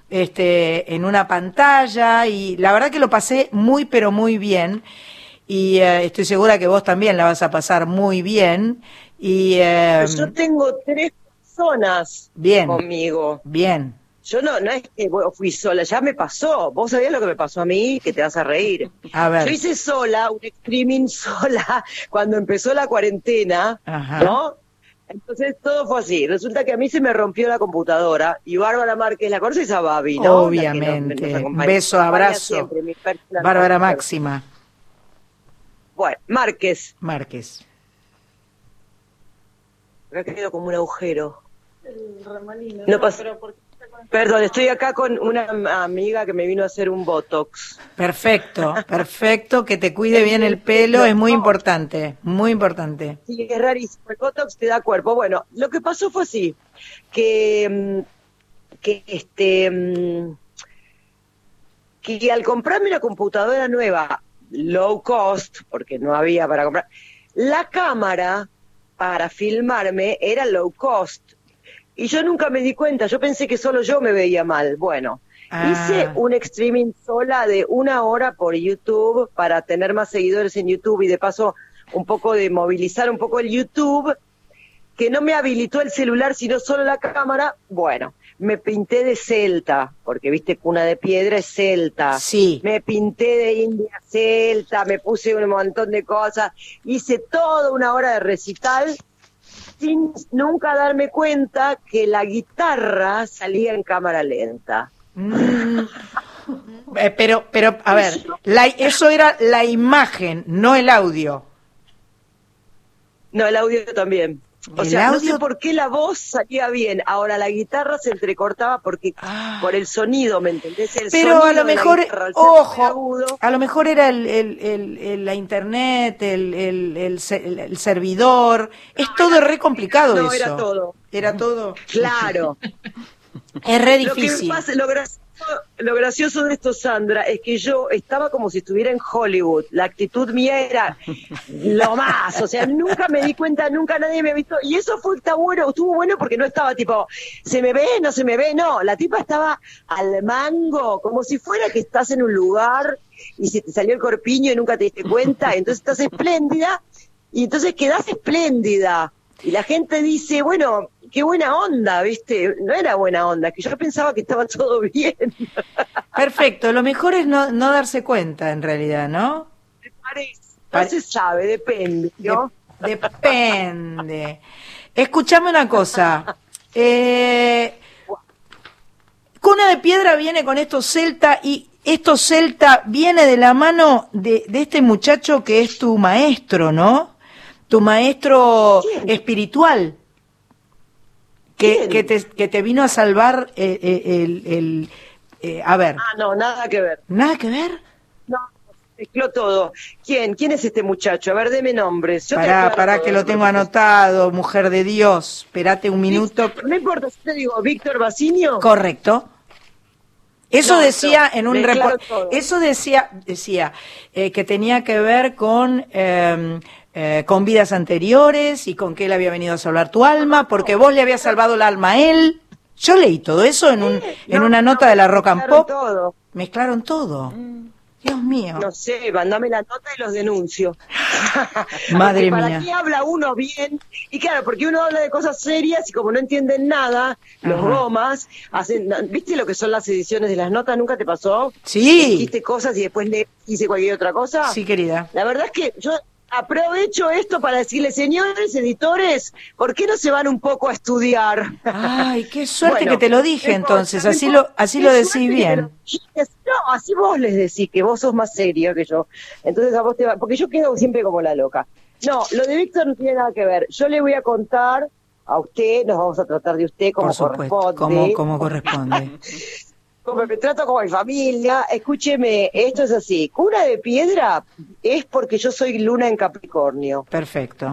este, en una pantalla y la verdad que lo pasé muy pero muy bien y eh, estoy segura que vos también la vas a pasar muy bien y eh, Yo tengo tres personas bien, conmigo. bien. Yo no, no es que fui sola, ya me pasó. Vos sabías lo que me pasó a mí, que te vas a reír. A ver. Yo hice sola, un streaming [laughs] sola, cuando empezó la cuarentena, Ajá. ¿no? Entonces todo fue así. Resulta que a mí se me rompió la computadora y Bárbara Márquez, ¿la conoces a Babi, no? Nos- Obviamente. nos Beso, abrazo. siempre, Bárbara. Máxima Bueno, Márquez. Márquez. Me ha quedado como un agujero. No pasa. Perdón, estoy acá con una amiga que me vino a hacer un botox. Perfecto, perfecto, que te cuide bien el pelo es muy importante, muy importante. Sí, es rarísimo. El botox te da cuerpo. Bueno, lo que pasó fue así, que, mm, que este, mm, que al comprarme una computadora nueva, low cost, porque no había para comprar, la cámara para filmarme era low cost. Y yo nunca me di cuenta, yo pensé que solo yo me veía mal. Bueno, Ah. hice un streaming sola de una hora por YouTube para tener más seguidores en YouTube y de paso un poco de movilizar un poco el YouTube, que no me habilitó el celular sino solo la cámara. Bueno, me pinté de celta, porque viste, cuna de piedra es celta. Sí. Me pinté de india celta, me puse un montón de cosas, hice toda una hora de recital sin nunca darme cuenta que la guitarra salía en cámara lenta. Mm. Eh, pero, pero, a ver, la- eso era la imagen, no el audio. No, el audio también. O El sea, no sé por qué la voz salía bien. Ahora la guitarra se entrecortaba porque por el sonido, ¿me entendés? El Ah. Pero a lo mejor, guitarra, ojo, a lo mejor era el, el- la internet, el, el- el se- el- el servidor. Es todo re complicado no, eso. era todo. Era todo. Claro. [laughs] Es re Lo que difícil. pasa, lo gracioso, lo gracioso de esto, Sandra, es que yo estaba como si estuviera en Hollywood. La actitud mía era lo más. O sea, nunca me di cuenta, nunca nadie me ha visto. Y eso fue, está bueno, estuvo bueno porque no estaba tipo, ¿se me ve? ¿No se me ve? No, la tipa estaba al mango, como si fuera que estás en un lugar y se te salió el corpiño y nunca te diste cuenta. Entonces estás espléndida y entonces quedás espléndida. Y la gente dice, bueno, qué buena onda, ¿viste? No era buena onda, que yo pensaba que estaba todo [laughs] bien. Perfecto, lo mejor es no, no darse cuenta en realidad, ¿no? ¿Te parece? No se sabe, depende, ¿no? De- depende. Escuchame una cosa. Eh, Cuna de Piedra viene con estos celta y esto celta viene de la mano de, de este muchacho que es tu maestro, ¿no? Tu maestro espiritual. Que, que, te, que te vino a salvar eh, eh, el... el eh, a ver, Ah, no, nada que ver. ¿nada que ver? No, mezcló todo. ¿Quién? ¿Quién es este muchacho? A ver, deme nombres. Yo Pará, pará todo que lo tengo anotado, mujer de Dios. Espérate un minuto. No importa, si te digo, Víctor Bacinio. Correcto. Eso No, decía no, en un reporte. Eso decía, decía eh, que tenía que ver con eh, eh, con vidas anteriores y con que él había venido a salvar tu alma, porque vos le habías salvado el alma a él. Yo leí todo eso en un en No, una no, nota de la Rock and Pop. todo. Mezclaron todo. Dios mío. No sé, mandame la nota y los denuncio. [laughs] Madre ¿Para mía. qué habla uno bien? Y claro, porque uno habla de cosas serias y como no entienden nada, los gomas hacen. ¿Viste lo que son las ediciones de las notas? ¿Nunca te pasó? Sí. Dijiste cosas y después le hice cualquier otra cosa. Sí, querida. La verdad es que yo aprovecho esto para decirle, señores editores, ¿por qué no se van un poco a estudiar? Ay, qué suerte Bueno, que te lo dije entonces, así lo así lo decís bien. lo. No, así vos les decís que vos sos más serio que yo. Entonces a vos te va, porque yo quedo siempre como la loca. No, lo de Víctor no tiene nada que ver. Yo le voy a contar a usted, nos vamos a tratar de usted como Por supuesto, corresponde. como, como corresponde. [laughs] Como me trato como mi familia. Escúcheme, esto es así. Cuna de piedra es porque yo soy luna en Capricornio. Perfecto.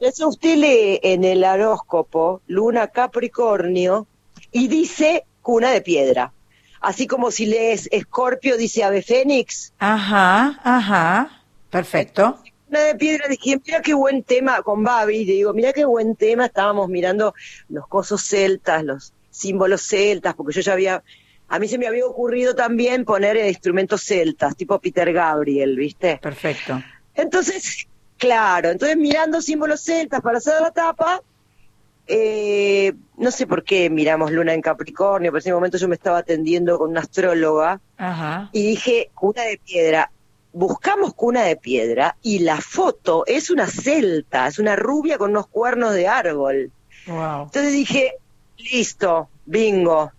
Eso usted lee en el horóscopo Luna Capricornio y dice cuna de piedra. Así como si lees Escorpio dice ave fénix. Ajá, ajá. Perfecto. Cuna de piedra dije, mira qué buen tema con Babi, le digo, mira qué buen tema, estábamos mirando los cosos celtas, los símbolos celtas, porque yo ya había, a mí se me había ocurrido también poner eh, instrumentos celtas, tipo Peter Gabriel, ¿viste? Perfecto. Entonces, claro, entonces mirando símbolos celtas para hacer la tapa, eh, no sé por qué miramos Luna en Capricornio, pero en ese momento yo me estaba atendiendo con una astróloga Ajá. y dije, cuna de piedra. Buscamos cuna de piedra y la foto es una celta, es una rubia con unos cuernos de árbol. Wow. Entonces dije, listo, bingo.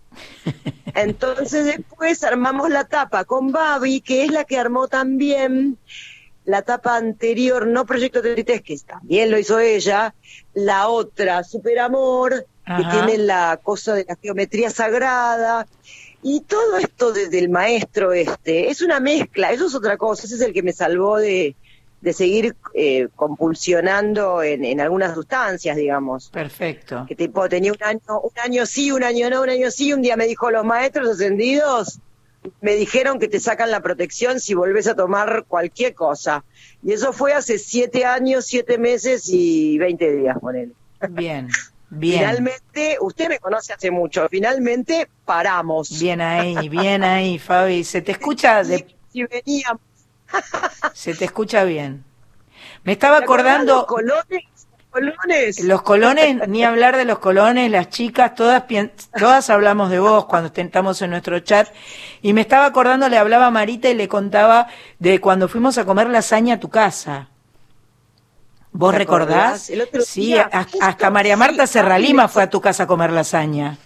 [laughs] Entonces después armamos la tapa con Babi, que es la que armó también la tapa anterior, no Proyecto 33, que también lo hizo ella, la otra, Super Amor, que Ajá. tiene la cosa de la geometría sagrada. Y todo esto de- del maestro este, es una mezcla, eso es otra cosa, ese es el que me salvó de, de seguir eh, compulsionando en, en algunas sustancias, digamos Perfecto. que tipo tenía un año, un año sí, un año no, un año sí, un día me dijo los maestros ascendidos, me dijeron que te sacan la protección si volvés a tomar cualquier cosa. Y eso fue hace siete años, siete meses y veinte días, ponele. Bien. Bien. Finalmente, usted me conoce hace mucho, finalmente paramos. Bien ahí, bien ahí, Fabi. Se te escucha [laughs] de, Si veníamos, se te escucha bien. Me estaba ¿te acordás acordando los colones? Colones. los colones, ni hablar de los colones, las chicas, todas todas hablamos de vos cuando estamos en nuestro chat. Y me estaba acordando, le hablaba a Marita y le contaba de cuando fuimos a comer lasaña a tu casa. ¿Vos ¿Te recordás? otro Sí, día, hasta, hasta María Marta sí, Serralima fue a tu casa a comer lasaña.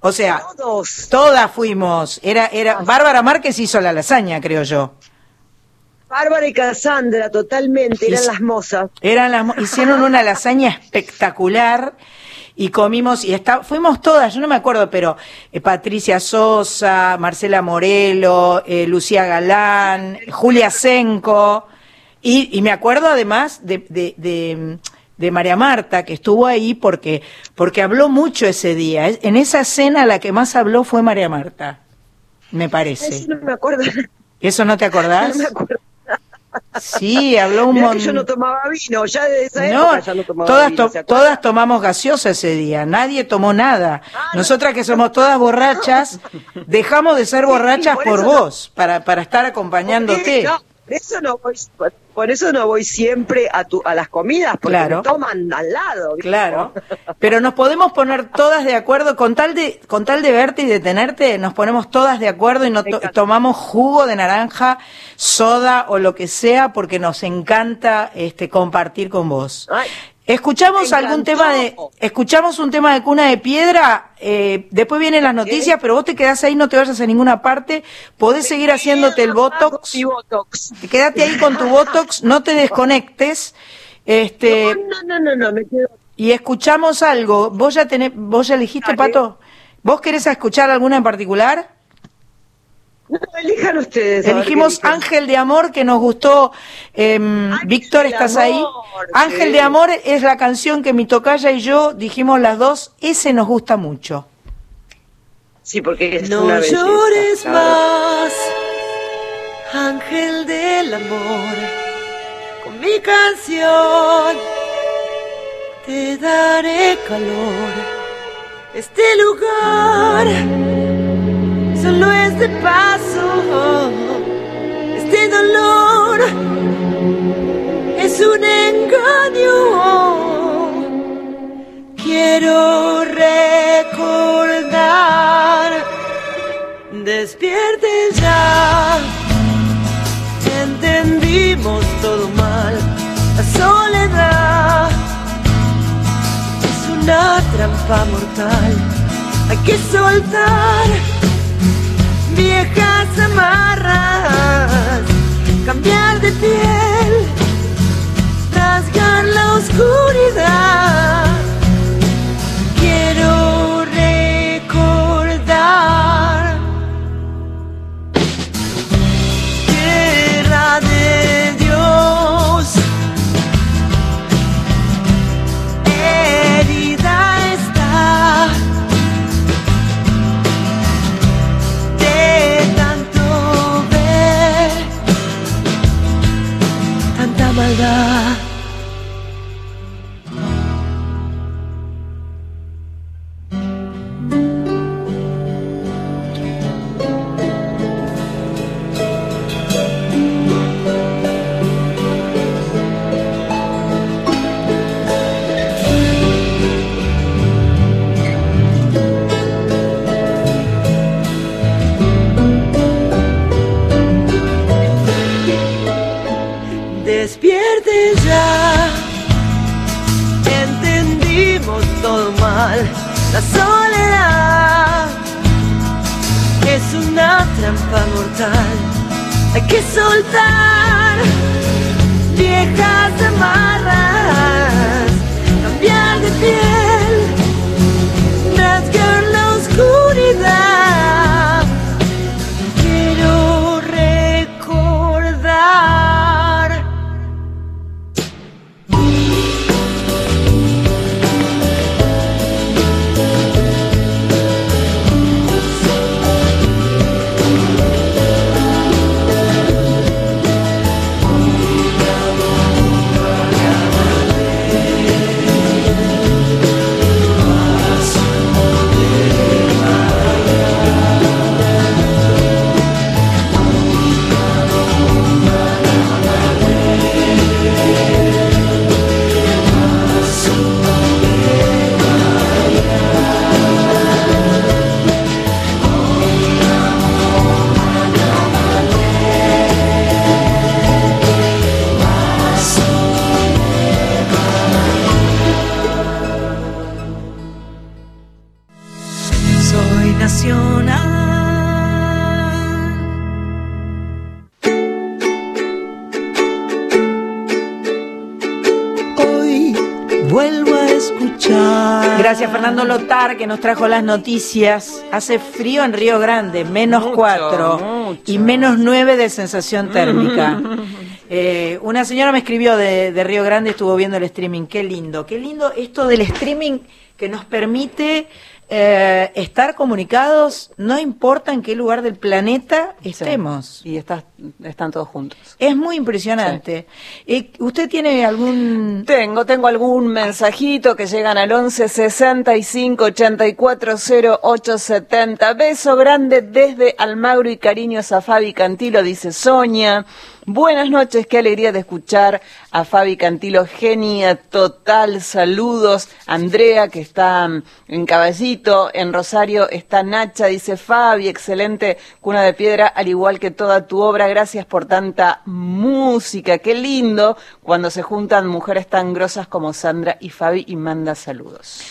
O sea, Todos. todas fuimos. Era, era, Bárbara Márquez hizo la lasaña, creo yo. Bárbara y Cassandra, totalmente, eran las mozas. Eran las, hicieron una lasaña espectacular y comimos y está, fuimos todas, yo no me acuerdo, pero eh, Patricia Sosa, Marcela Morelo, eh, Lucía Galán, Julia Senco y, y me acuerdo además de, de, de, de María Marta que estuvo ahí porque porque habló mucho ese día. En esa cena la que más habló fue María Marta, me parece. sí, no me acuerdo. ¿Eso no te acordás? [laughs] No me acuerdo. Sí, habló un montón. yo no tomaba vino, ya desde esa No, época ya no tomaba todas, todas tomamos gaseosa ese día, nadie tomó nada. Ah, Nosotras que somos todas borrachas, [laughs] dejamos de ser borrachas por por, eso no- vos, para, para estar acompañándote. No, por eso no voy, por eso no voy siempre a tu, a las comidas, porque Claro. me toman al lado. ¿viste? Claro, pero nos podemos poner todas de acuerdo, con tal de, con tal de verte y de tenerte, nos ponemos todas de acuerdo y no to- tomamos jugo de naranja, soda o lo que sea, porque nos encanta este compartir con vos. Ay, Escuchamos algún tema de, escuchamos un tema de cuna de piedra, eh, después vienen las noticias, pero vos te quedás ahí, no te vayas a ninguna parte, podés seguir haciéndote el botox, Y Botox. quédate ahí con tu botox, no te desconectes, este, No, no, no, no, me quedo. y escuchamos algo, vos ya tenés, vos ya elegiste, Dale. Pato, ¿vos querés escuchar alguna en particular? No, elijan ustedes. Elegimos. Ángel de Amor, que nos gustó. em, Víctor, ¿estás Amor, ahí? Ángel sí. de Amor es la canción que mi tocaya y yo dijimos las dos, ese nos gusta mucho. Sí, porque es No una belleza. llores más, ángel del amor. Con mi canción te daré calor. Este lugar solo es de paso. Este dolor es un engaño. Quiero recordar. Despierte ya. Entendimos todo mal. La soledad es una trampa mortal. Hay que soltar viejas amarras, cambiar de piel, rasgar la oscuridad. La soledad es una trampa mortal. Hay que soltar viejas amarras, cambiar de piel, rasgar la oscuridad. Escuchar. Gracias Fernando Lotar que nos trajo las noticias. Hace frío en Río Grande, menos Mucho, cuatro mucho. y menos nueve de sensación térmica. [laughs] Eh, una señora me escribió de, de Río Grande, estuvo viendo el streaming. Qué lindo, qué lindo esto del streaming que nos permite eh, estar comunicados, no importa en qué lugar del planeta estemos. Y estás, están todos juntos. Es muy impresionante. Eh, ¿Usted tiene algún Tengo, tengo algún mensajito que llegan al 11 65 84 08 70. Beso grande desde Almagro y cariños a Fabi Cantilo, dice Sonia. Buenas noches, qué alegría de escuchar a Fabi Cantilo, genia total, saludos. Andrea, que está mm, en Caballito, en Rosario está Nacha, dice Fabi, excelente cuna de piedra, al igual que toda tu obra, gracias por tanta música, qué lindo cuando se juntan mujeres tan grosas como Sandra y Fabi y manda saludos.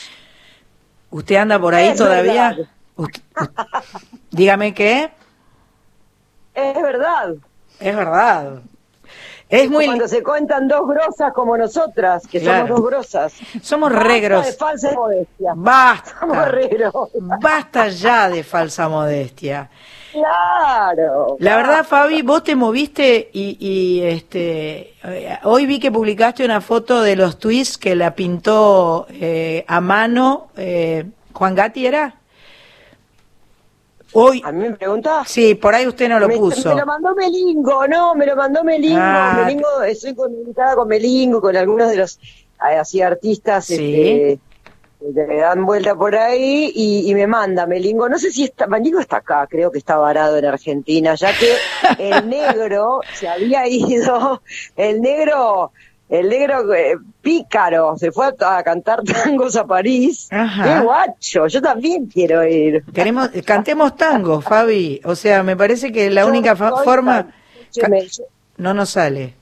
¿Usted anda por ahí Es todavía? [laughs] dígame qué. Es verdad. Es verdad. Es muy Cuando se cuentan dos grosas como nosotras, que Claro. somos dos grosas. Somos Basta regros. de falsa modestia. Basta. Somos regros. Basta ya de falsa modestia. Claro. La verdad, Fabi, vos te moviste y, y, este hoy vi que publicaste una foto de los tweets que la pintó eh, a mano eh, Juan Gatti, ¿era? Hoy. ¿A mí me preguntás? Sí, por ahí usted no lo me, puso. me lo mandó Melingo, no, me lo mandó Melingo. Ah, Melingo, estoy comunicada con Melingo, con algunos de los eh, así artistas Sí. este, que le dan vuelta por ahí y, y me manda Melingo. No sé si está, Melingo está acá, creo que está varado en Argentina, ya que el [laughs] negro se había ido, el negro, el negro eh, pícaro se fue a, a cantar [laughs] tangos a París. Ajá. ¡Qué guacho! Yo también quiero ir. Queremos, cantemos tango, Fabi. O sea, me parece que la Yo única forma tan- escúcheme, yo- no nos sale.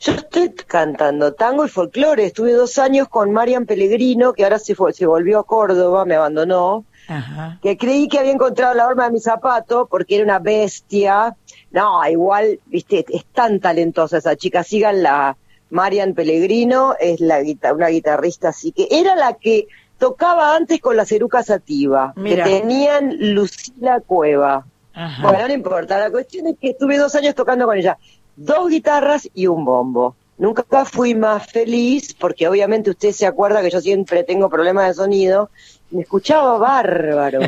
Yo estoy cantando tango y folclore. Estuve dos años con Marian Pellegrino, que ahora se, fue- se volvió a Córdoba, me abandonó. Ajá. Que creí que había encontrado la horma de mi zapato porque era una bestia. No, igual, viste, es tan talentosa esa chica. Síganla. Marian Pellegrino es la una guitarrista así que era la que tocaba antes con la Ceruca Sativa, Mira. que tenían Lucila Cueva. Ajá. Bueno, no importa, la cuestión es que estuve dos años tocando con ella, dos guitarras y un bombo. Nunca fui más feliz porque obviamente usted se acuerda que yo siempre tengo problemas de sonido. Me escuchaba bárbaro.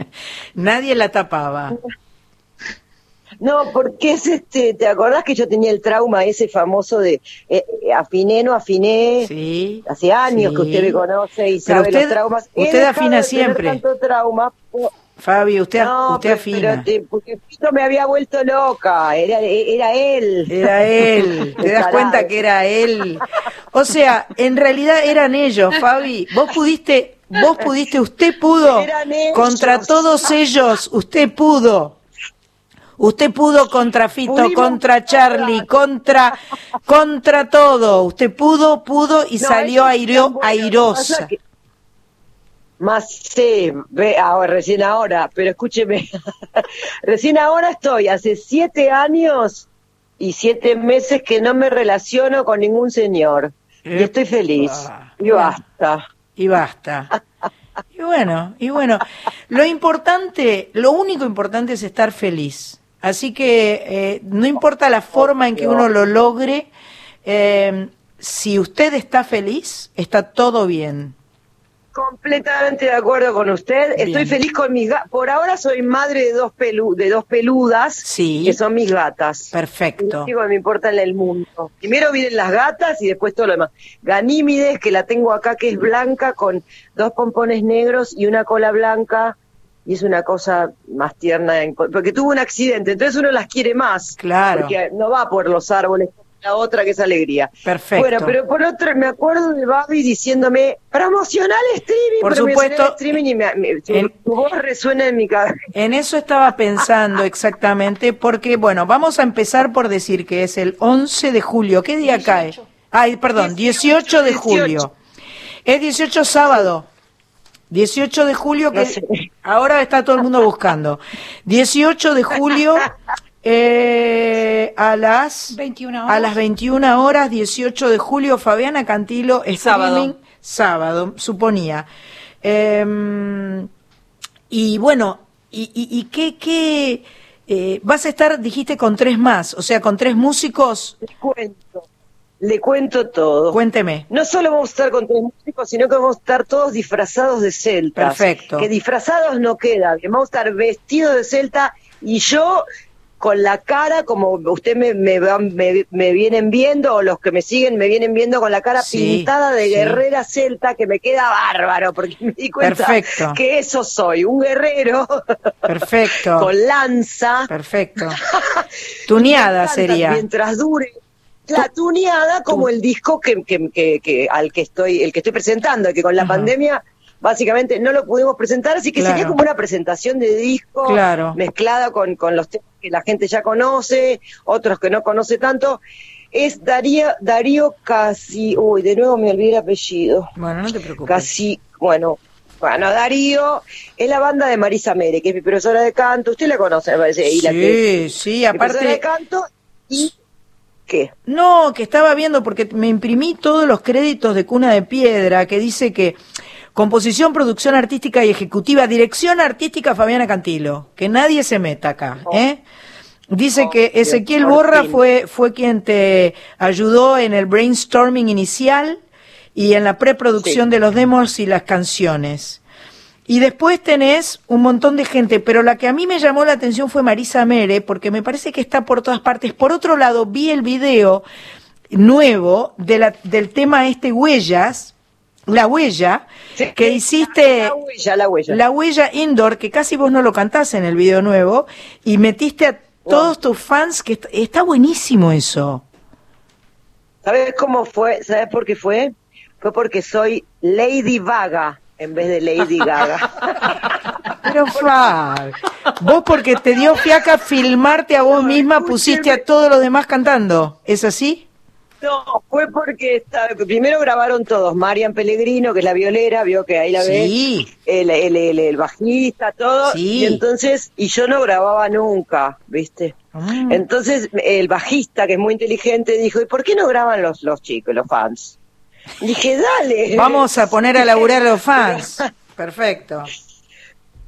[laughs] Nadie la tapaba. [laughs] No, porque es este, ¿te acordás que yo tenía el trauma ese famoso de eh, eh, afiné, no afiné? Sí. Hace años sí. que usted me conoce y Pero sabe usted- los traumas. Usted afina de siempre. tanto trauma. Fabi, usted, No, usted pero- afina. pero te- porque Pito me había vuelto loca, era, era él. Era él, [laughs] te das cuenta que era él. O sea, en realidad eran ellos, Fabi. Vos pudiste, vos pudiste, usted pudo. Eran ellos. Contra todos ellos, usted pudo. Usted pudo contra Fito, Pudimos contra Charlie, contra, contra todo. Usted pudo, pudo y No, salió airo- airosa. Que- Más sí, ve, ahora, recién ahora, pero escúcheme, [laughs] recién ahora estoy, hace siete años y siete meses que no me relaciono con ningún señor. Y estoy feliz. Y basta. Y basta. Y bueno, y bueno, lo importante, lo único importante es estar feliz. Así que eh, no importa la forma en que uno lo logre, eh, si usted está feliz, está todo bien. Completamente de acuerdo con usted. Estoy feliz con mis gatas. Por ahora soy madre de dos pelu de dos peludas, Sí. que son mis gatas. Perfecto. Digo, me importa en el mundo. Primero vienen las gatas y después todo lo demás. Ganímides, que la tengo acá, que es blanca, con dos pompones negros y una cola blanca. Y es una cosa más tierna, en- porque tuvo un accidente, entonces uno las quiere más. Claro. Porque no va por los árboles, la otra que es alegría. Perfecto. Bueno, pero por otro, me acuerdo de Babi diciéndome, promocionar streaming, Por supuesto, streaming, y me- me- su, en- su voz resuena en mi cabeza. En eso estaba pensando [laughs] exactamente, porque, bueno, vamos a empezar por decir que es el 11 de julio. ¿Qué día cae? Ay, perdón, 18 de julio. Es 18 sábado. 18 de julio, que No sé. ahora está todo el mundo buscando. 18 de julio eh, a las 21 a horas. las 21 horas, 18 de julio, Fabiana Cantilo, Sábado. streaming, sábado, suponía. Em, y bueno, ¿y, y, y qué, qué eh, vas a estar, dijiste, con tres más, o sea, con tres músicos? Le cuento, le cuento todo. Cuénteme. No solo vamos a estar con tres músicos, sino que vamos a estar todos disfrazados de celtas. Perfecto. Que disfrazados no queda, que vamos a estar vestidos de celta y yo con la cara como usted me, me, me, me vienen viendo o los que me siguen me vienen viendo con la cara Sí, pintada de sí. guerrera celta que me queda bárbaro porque me di cuenta Perfecto. que eso soy, un guerrero Perfecto. [laughs] con lanza. Perfecto. [laughs] Tuneada sería. Mientras dure. La tuneada como el disco que, que, que, que- al que estoy, el que estoy presentando, que con la Ajá. pandemia básicamente no lo pudimos presentar, así que Claro. sería como una presentación de disco Claro. mezclada con, con los temas que la gente ya conoce, otros que no conoce tanto. Es Darío, Darío Casi, uy, de nuevo me olvidé el apellido. Bueno, no te preocupes. Casi, bueno, bueno, Darío es la banda de Marisa Mere, que es mi profesora de canto, usted la conoce, me parece, y la que Sí, sí, mi profesora de aparte. canto y ¿qué? No, que estaba viendo porque me imprimí todos los créditos de Cuna de Piedra, que dice que composición, producción artística y ejecutiva, dirección artística Fabiana Cantilo, que nadie se meta acá, ¿eh? Dice que Ezequiel Borra fin. fue, fue quien te ayudó en el brainstorming inicial y en la preproducción Sí. de los demos y las canciones. Y después tenés un montón de gente, pero la que a mí me llamó la atención fue Marisa Mere, porque me parece que está por todas partes. Por otro lado, vi el video nuevo de la, del tema este Huellas, La Huella, Sí, que hiciste La huella, la huella. la huella indoor, que casi vos no lo cantás en el video nuevo, y metiste a todos tus fans, que est- está buenísimo eso. ¿Sabes cómo fue? ¿Sabes por qué fue? Fue porque soy Lady Vaga en vez de Lady Gaga. [laughs] Pero Fab, vos porque te dio fiaca filmarte a vos misma, pusiste a todos los demás cantando. ¿Es así? No, fue porque está- primero grabaron todos. Marian Pellegrino, que es la violera, vio que ahí la ves. Sí. El, el, el, el bajista, todo. Sí. Y entonces, y yo no grababa nunca, ¿viste? Mm. Entonces, el bajista, que es muy inteligente, dijo, ¿y por qué no graban los, los chicos, los fans? Dije, dale. Vamos a poner a laburar a los fans. Perfecto.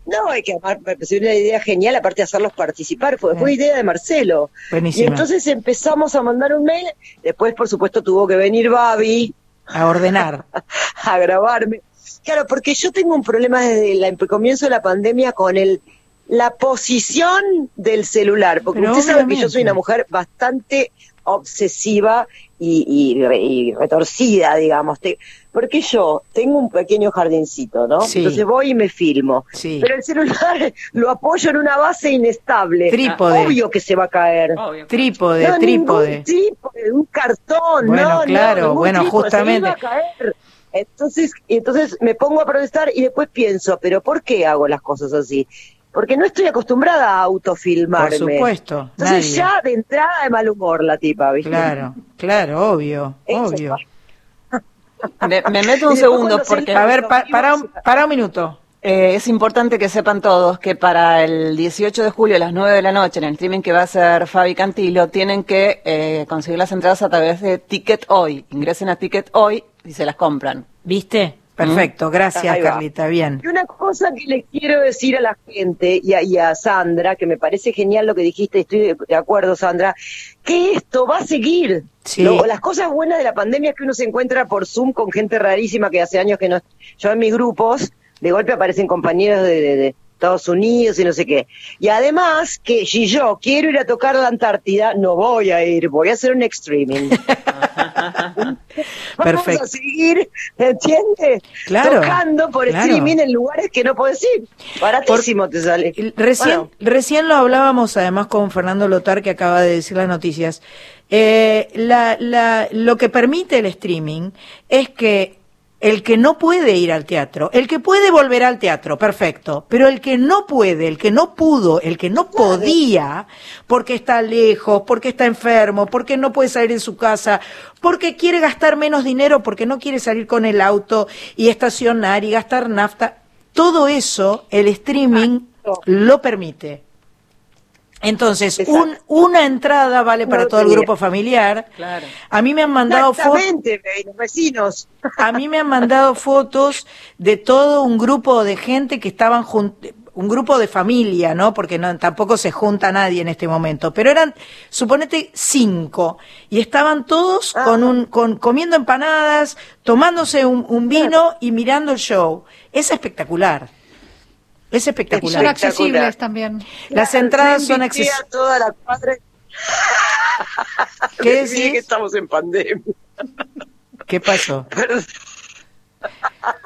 No, hay que me pareció una idea genial, aparte de hacerlos participar, fue, fue idea de Marcelo. Buenísima. Y entonces empezamos a mandar un mail, después por supuesto tuvo que venir Babi A ordenar. [laughs] a grabarme. Claro, porque yo tengo un problema desde el comienzo de la pandemia con el la posición del celular, porque Pero usted sabe que yo soy una mujer bastante obsesiva y, y re- y retorcida, digamos. Te- porque yo tengo un pequeño jardincito, ¿no? Sí. Entonces voy y me filmo. Sí. Pero el celular [laughs] lo apoyo en una base inestable. Trípode. Obvio que se va a caer. Trípode, no, trípode. ningún trípode, un cartón, Bueno, no, no, claro, bueno, trípode, se justamente. iba a caer. Entonces, y entonces me pongo a protestar y después pienso, pero ¿por qué hago las cosas así? Porque no estoy acostumbrada a autofilmarme. Por supuesto, Entonces nadie. ya de entrada de mal humor la tipa, ¿viste? Claro, claro, obvio, Eso obvio. Me, me meto [laughs] un segundo porque A ver, pa- Los para, un, vivos- para un minuto. eh, es importante que sepan todos que para el 18 de julio a las 9 de la noche, en el streaming que va a hacer Fabi Cantilo, tienen que eh, conseguir las entradas a través de Ticket Hoy. Ingresen a Ticket Hoy y se las compran. ¿Viste? Perfecto, gracias. Carlita, bien. Y una cosa que le quiero decir a la gente y a, y a Sandra, que me parece genial lo que dijiste, estoy de, de acuerdo, Sandra, que esto va a seguir. Sí. Lo- las cosas buenas de la pandemia es que uno se encuentra por Zoom con gente rarísima que hace años que no. Yo en mis grupos, de golpe aparecen compañeros de, de- de Estados Unidos y no sé qué. Y además, que si yo quiero ir a tocar la Antártida, no voy a ir, voy a hacer un streaming. Perfecto. [laughs] Vamos a seguir, ¿entiendes? Claro, Tocando por claro. streaming en lugares que no puedes ir. Baratísimo te sale. Recién, Bueno, recién lo hablábamos además con Fernando Lotar, que acaba de decir las noticias. Eh, la, la, lo que permite el streaming es que el que no puede ir al teatro, el que puede volver al teatro, perfecto, pero el que no puede, el que no pudo, el que no podía, porque está lejos, porque está enfermo, porque no puede salir de su casa, porque quiere gastar menos dinero, porque no quiere salir con el auto y estacionar y gastar nafta, todo eso el streaming lo permite. Entonces, un- una entrada vale para No todo el grupo familiar. Claro. A mí me han mandado fotos. Los vecinos. A mí me han mandado fotos de todo un grupo de gente que estaban jun- un grupo de familia, ¿no? Porque no, tampoco se junta nadie en este momento, pero eran, suponete, cinco, y estaban todos Ah. con un, con, comiendo empanadas, tomándose un, un vino y mirando el show. Es espectacular. Es Son espectacular. accesibles también. Las entradas son accesibles. toda la cuadra. ¿Qué [laughs] decís? que estamos en pandemia. ¿Qué pasó? Perdón,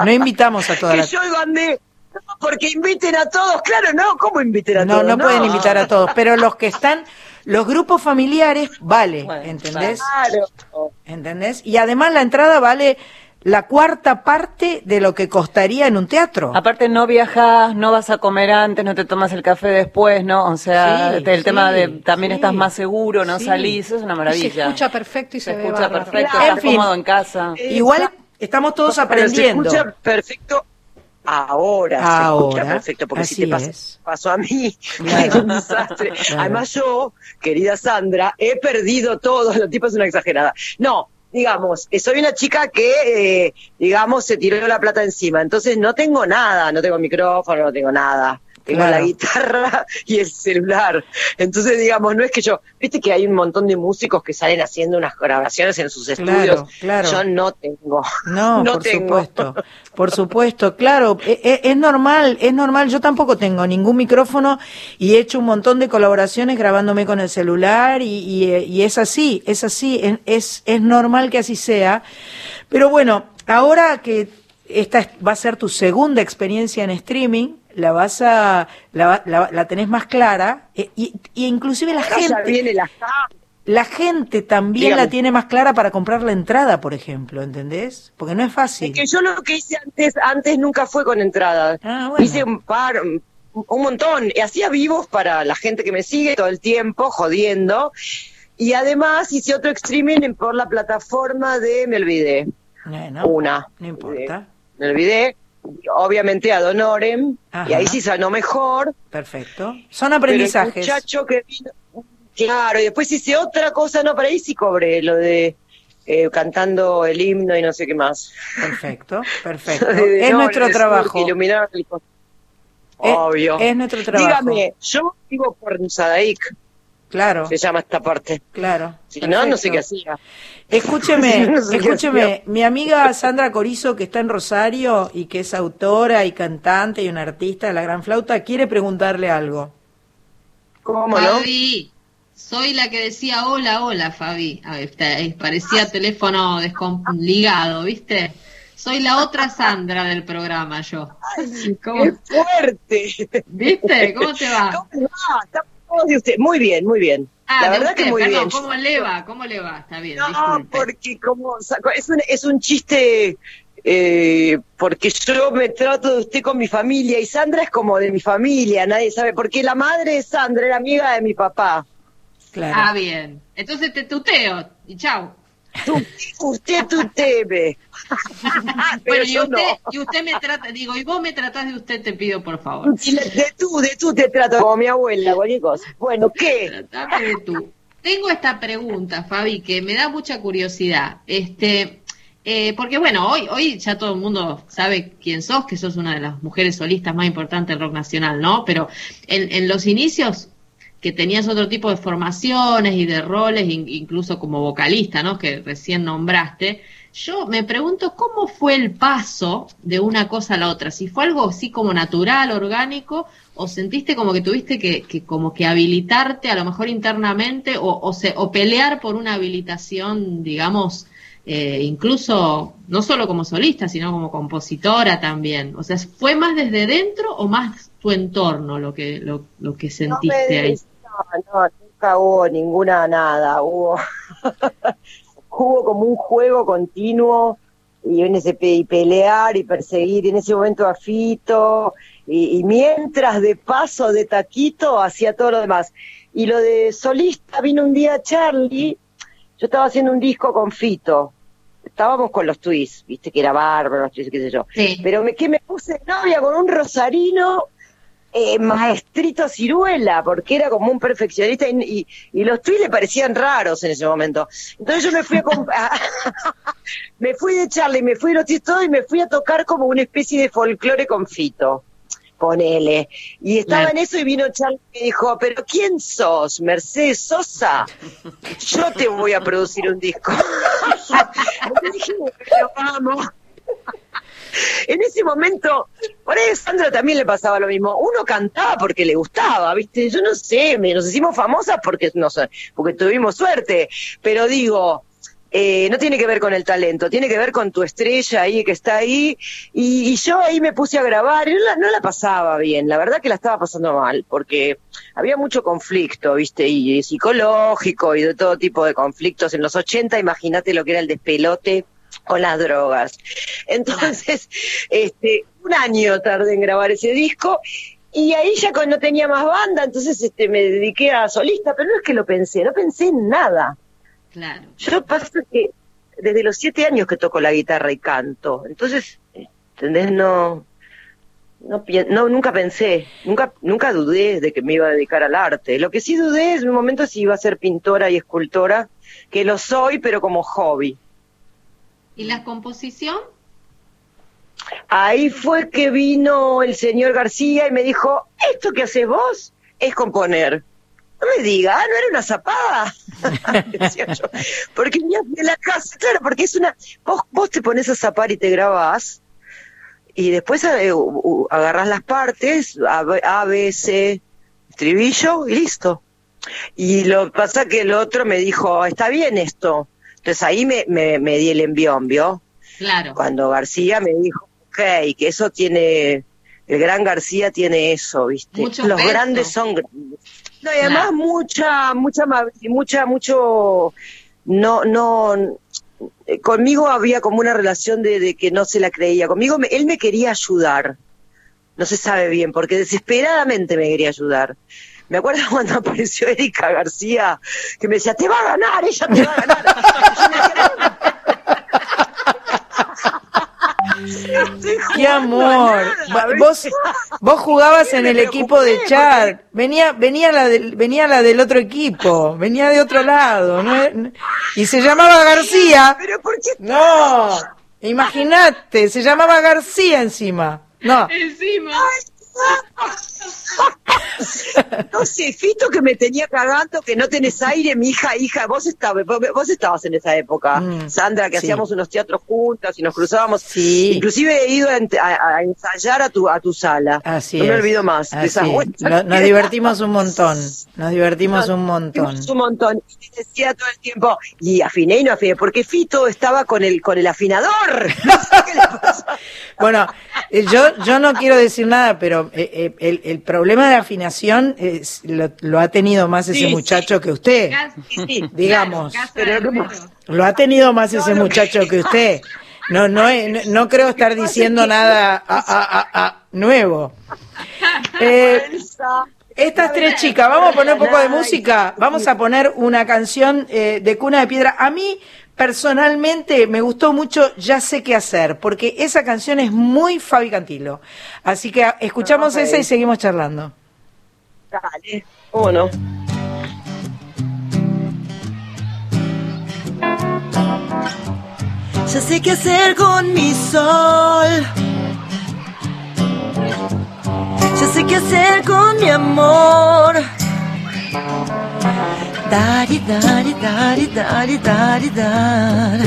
No invitamos a toda que la... yo mandé. No, porque inviten a todos, claro, no, ¿cómo inviten a No, todos? no pueden invitar a todos, pero los que están, los grupos familiares, vale, Bueno, ¿entendés? Claro. ¿Entendés? Y además la entrada vale la cuarta parte de lo que costaría en un teatro. Aparte no viajas, no vas a comer antes, no te tomas el café después, ¿no? O sea, Sí, el tema de también sí. estás más seguro, no Sí. salís, eso es una Y se maravilla. escucha perfecto y se, Se ve escucha bárbaro. perfecto, En estás fin. cómodo en casa. Igual estamos todos Pero aprendiendo. Se escucha perfecto ahora. se Ahora, escucha perfecto, porque si así te pasa, es. pasó a mí, Claro. [laughs] es un desastre. Claro. Además yo, querida Sandra, he perdido todo, la tipa es una exagerada. No, digamos, soy una chica que, eh, digamos, se tiró la plata encima, entonces no tengo nada, no tengo micrófono, no tengo nada. Tengo Claro. la guitarra [laughs] y el celular. Entonces, digamos, no es que yo, viste que hay un montón de músicos que salen haciendo unas grabaciones en sus Claro, estudios. claro. Yo no tengo. No, [laughs] No por tengo. supuesto, [laughs] por supuesto, claro, e- e- es, normal, es normal, yo tampoco tengo ningún micrófono y he hecho un montón de colaboraciones grabándome con el celular y, y, eh, y es así, es así, es, es, normal que así sea, pero bueno, ahora que esta es- va a ser tu segunda experiencia en streaming, la vas a, la, la, la tenés más clara eh, y, y inclusive la gente, viene la la gente también Dígame. la tiene más clara para comprar la entrada, por ejemplo, ¿entendés? Porque no es fácil. Es que yo lo que hice antes, antes nunca fue con entrada. Ah, bueno. Hice un par, un montón. Y hacía vivos para la gente que me sigue todo el tiempo, jodiendo. Y además hice otro streaming por la plataforma de Me Olvidé. Una. no importa. Me Olvidé. Obviamente a Donorem. Ajá. Y ahí sí sonó mejor. Perfecto. Son Pero el aprendizajes. muchacho que vino. Claro, y después hice otra cosa, no, para ahí sí cobré, lo de eh, cantando el himno y no sé qué más. Perfecto, [laughs] perfecto. De es nuestro trabajo. iluminar el Es- Obvio. es nuestro trabajo. Dígame, yo vivo por Sadaic, Claro, se llama esta parte. claro. Si no, no sé qué hacía. Escúcheme, No sé qué escúcheme, mi amiga Sandra Corizo, que está en Rosario y que es autora y cantante y una artista de la gran flauta, quiere preguntarle algo. ¿Cómo no? Fabi, soy la que decía hola, hola, Fabi. A ver, te- parecía teléfono desligado, ¿viste? Soy la otra Sandra del programa, yo. [laughs] ¿Cómo- ¡Qué fuerte! ¿Viste? ¿Cómo te va? ¿Cómo va? Está- ¿cómo de usted? Muy bien, muy bien. Ah, la verdad usted, que muy perdón, bien. ¿cómo le va? ¿Cómo le va? Está bien, No, disculpe. porque como es un, es un chiste eh, porque yo me trato de usted con mi familia y Sandra es como de mi familia, nadie sabe, porque la madre de Sandra era amiga de mi papá. Claro. Ah, bien. Entonces te tuteo y chau. Tú- usted. [laughs] Pero Bueno, y usted, no. y usted me trata, digo, y vos me tratás de usted, te pido por favor. De tú, de tú te trato como mi abuela, cosa. Bueno, ¿qué? Tratame de tú. Tengo esta pregunta, Fabi, que me da mucha curiosidad. Este, eh, porque bueno, hoy, hoy ya todo el mundo sabe quién sos, que sos una de las mujeres solistas más importantes del rock nacional, ¿no? Pero en, en los inicios que tenías otro tipo de formaciones y de roles, in- incluso como vocalista, ¿no? Que recién nombraste. Yo me pregunto cómo fue el paso de una cosa a la otra, si fue algo así como natural, orgánico, o sentiste como que tuviste que, que como que habilitarte a lo mejor internamente, o, o, se, o pelear por una habilitación, digamos, eh, incluso no solo como solista, sino como compositora también. O sea, ¿fue más desde dentro o más tu entorno lo que, lo, lo que No, sentiste me- ahí? No, no, nunca hubo ninguna nada, hubo, [laughs] hubo como un juego continuo y en ese y pelear y perseguir y en ese momento a Fito y, y mientras de paso de taquito hacía todo lo demás. Y lo de solista vino un día Charlie yo estaba haciendo un disco con Fito. Estábamos con los twists viste que era bárbaro los twists qué sé yo. Sí. pero me que me puse de novia con un rosarino eh, maestrito ciruela, porque era como un perfeccionista y, y, y los tweets le parecían raros en ese momento. Entonces yo me fui a, [laughs] me fui de Charlie, me fui de los tweets todo y me fui a tocar como una especie de folclore con Fito. Ponele. Y estaba en eso y vino Charlie y me dijo, pero ¿quién sos? Mercedes Sosa. Yo te voy a producir un disco. [laughs] Y dije, "Pero vamos. En ese momento, por ahí a Sandra también le pasaba lo mismo. Uno cantaba porque le gustaba, ¿viste? Yo no sé, nos hicimos famosas porque, no sé, porque tuvimos suerte. Pero digo, eh, no tiene que ver con el talento, tiene que ver con tu estrella ahí que está ahí. Y, y yo ahí me puse a grabar y no la, no la pasaba bien, la verdad que la estaba pasando mal, porque había mucho conflicto, ¿viste? Y, y psicológico y de todo tipo de conflictos. En los 80, imagínate lo que era el despelote con las drogas. Entonces, [laughs] este, un año tardé en grabar ese disco. Y ahí ya no tenía más banda, entonces este, me dediqué a solista, pero no es que lo pensé, no pensé en nada. Claro. Yo pasa que desde los siete años que toco la guitarra y canto, entonces, ¿entendés? No, no, no nunca pensé, nunca, nunca dudé de que me iba a dedicar al arte. Lo que sí dudé en un momento si iba a ser pintora y escultora, que lo soy, pero como hobby. ¿Y la composición? Ahí fue que vino el señor García y me dijo, esto que haces vos es componer. No me diga, ah, no era una zapada. [laughs] Yo. Porque de la casa, claro, porque es una. Vos, vos te pones a zapar y te grabás, y después u- u- agarrás las partes, A, A, B, C, estribillo, y listo. Y lo pasa que el otro me dijo, está bien esto. Entonces ahí me, me, me di el envión, ¿vio? Claro. Cuando García me dijo, ok, que eso tiene, el gran García tiene eso, ¿viste? Mucho Los peso. grandes son grandes. No, y además Claro. mucha, mucha, mucha, mucho, no, no, eh, conmigo había como una relación de, de que no se la creía. Conmigo me- él me quería ayudar. No se sabe bien, porque desesperadamente me quería ayudar. Me acuerdo [laughs] cuando apareció Erika García, que me decía, te va a ganar, ella te va a ganar. Yo le decía, "No estoy ¡Qué amor! nada", Va- Vos, vos jugabas en el equipo de Char. Venía, venía la del, venía la del otro equipo. Venía de otro lado. ¿no? Y se llamaba García. Pero ¿por qué? No, imagínate, se llamaba García encima. No, Encima. No sé, Fito que me tenía cagando, que no tenés aire, mi hija, hija, vos estabas, vos, estabas en esa época, Mm, Sandra, que sí. hacíamos unos teatros juntas y nos cruzábamos. Sí. Inclusive he ido a, ent- a- a ensayar a tu, a tu sala. así no es. me olvido más de esas. Nos, nos divertimos un montón. Nos divertimos un montón. Un montón. Y te decía todo el tiempo, y afiné y no afiné, porque Fito estaba con el, con el afinador. [laughs] No sé qué le. [laughs] Bueno, eh, yo, yo no quiero decir nada, pero eh, eh, el, el problema de afinación es- lo, lo ha tenido más ese Sí, sí. muchacho que usted. [laughs] Digamos. Lo ha tenido más ese muchacho que usted. No, no, no, no creo estar diciendo nada a- a- a- a- nuevo. [laughs] Eh, estas tres chicas, vamos a poner un poco de música, vamos a poner una canción eh, de Cuna de Piedra. A mí personalmente me gustó mucho Ya sé qué hacer, porque esa canción es muy Fabi Cantilo. Así que ah, escuchamos Ok. esa y seguimos charlando. Dale, ¿cómo no? Ya sé qué hacer con mi sol. Ya sé qué hacer con mi amor. Dari, dari, dari, dari, dari, dar.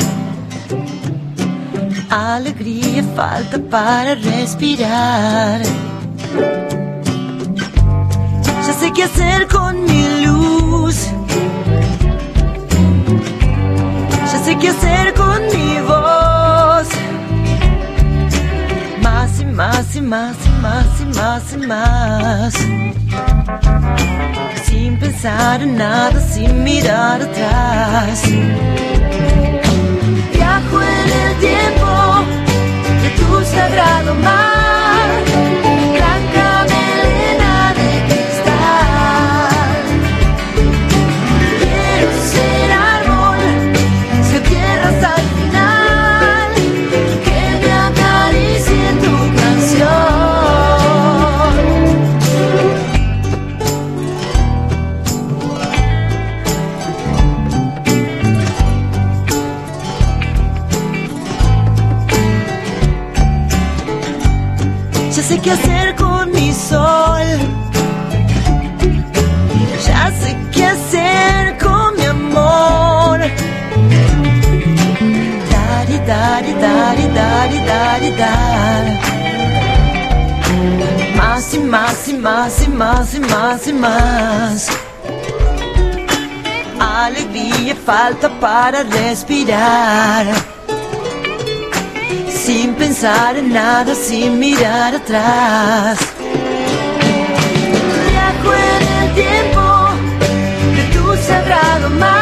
Alegría falta para respirar. Ya sé qué hacer con mi luz. Ya sé qué hacer con mi voz. Más y más y más más y más y más. Sin pensar en nada, sin mirar atrás. Viajo en el tiempo de tu sagrado mar. Sé qué hacer con mi sol. Ya sé qué hacer con mi amor. Dari, dari, dari, dari, dari. claridad. Más y más y más y más y más y más. Alegría falta para respirar. Sin pensar en nada, sin mirar atrás. Viajo en el tiempo de tu sagrado mar,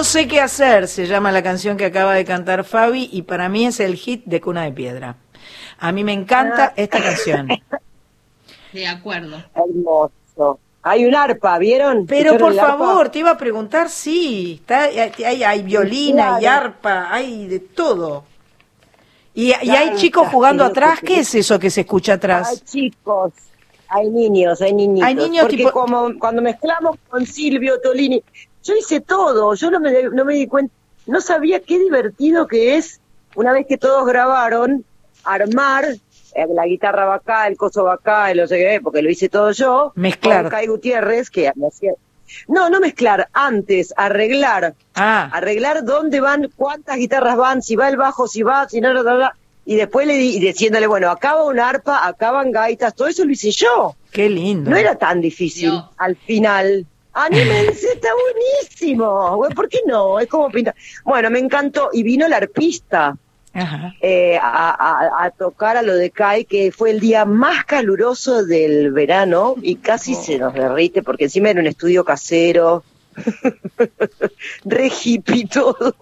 Yo sé qué hacer, se llama la canción que acaba de cantar Fabi, y para mí es el hit de Cuna de Piedra. A mí me encanta esta canción. [laughs] De acuerdo. Hermoso. Hay un arpa, ¿vieron? Pero ¿Escucharon por favor, te iba a preguntar, sí, está, hay, hay violina, hay arpa, hay de todo. Y, y hay chicos jugando atrás, ¿qué es eso que se escucha Hay atrás? chicos, hay niños, hay niñitos. Hay niños porque tipo- como cuando mezclamos con Silvio Tolini, yo hice todo, yo no me, no me di cuenta, no sabía qué divertido que es, una vez que todos grabaron, armar, eh, la guitarra va acá, el coso va acá, el no sé qué, porque lo hice todo yo, Mezclar. con Kai Gutiérrez, que me hacía... No, no mezclar, antes, arreglar, Ah, arreglar dónde van, cuántas guitarras van, si va el bajo, si va, si no, no, no, no. y después le di, y diciéndole, bueno, acá va un arpa, acá van gaitas, todo eso lo hice yo. qué lindo. No era tan difícil No. al final. Anímense, está buenísimo. Güey, ¿Por qué no? Es como pintar. Bueno, me encantó. Y vino el arpista Ajá. eh, a, a- a tocar a lo de Kai, que fue el día más caluroso del verano y casi se nos derrite porque encima era un estudio casero. [laughs] Re hippie todo.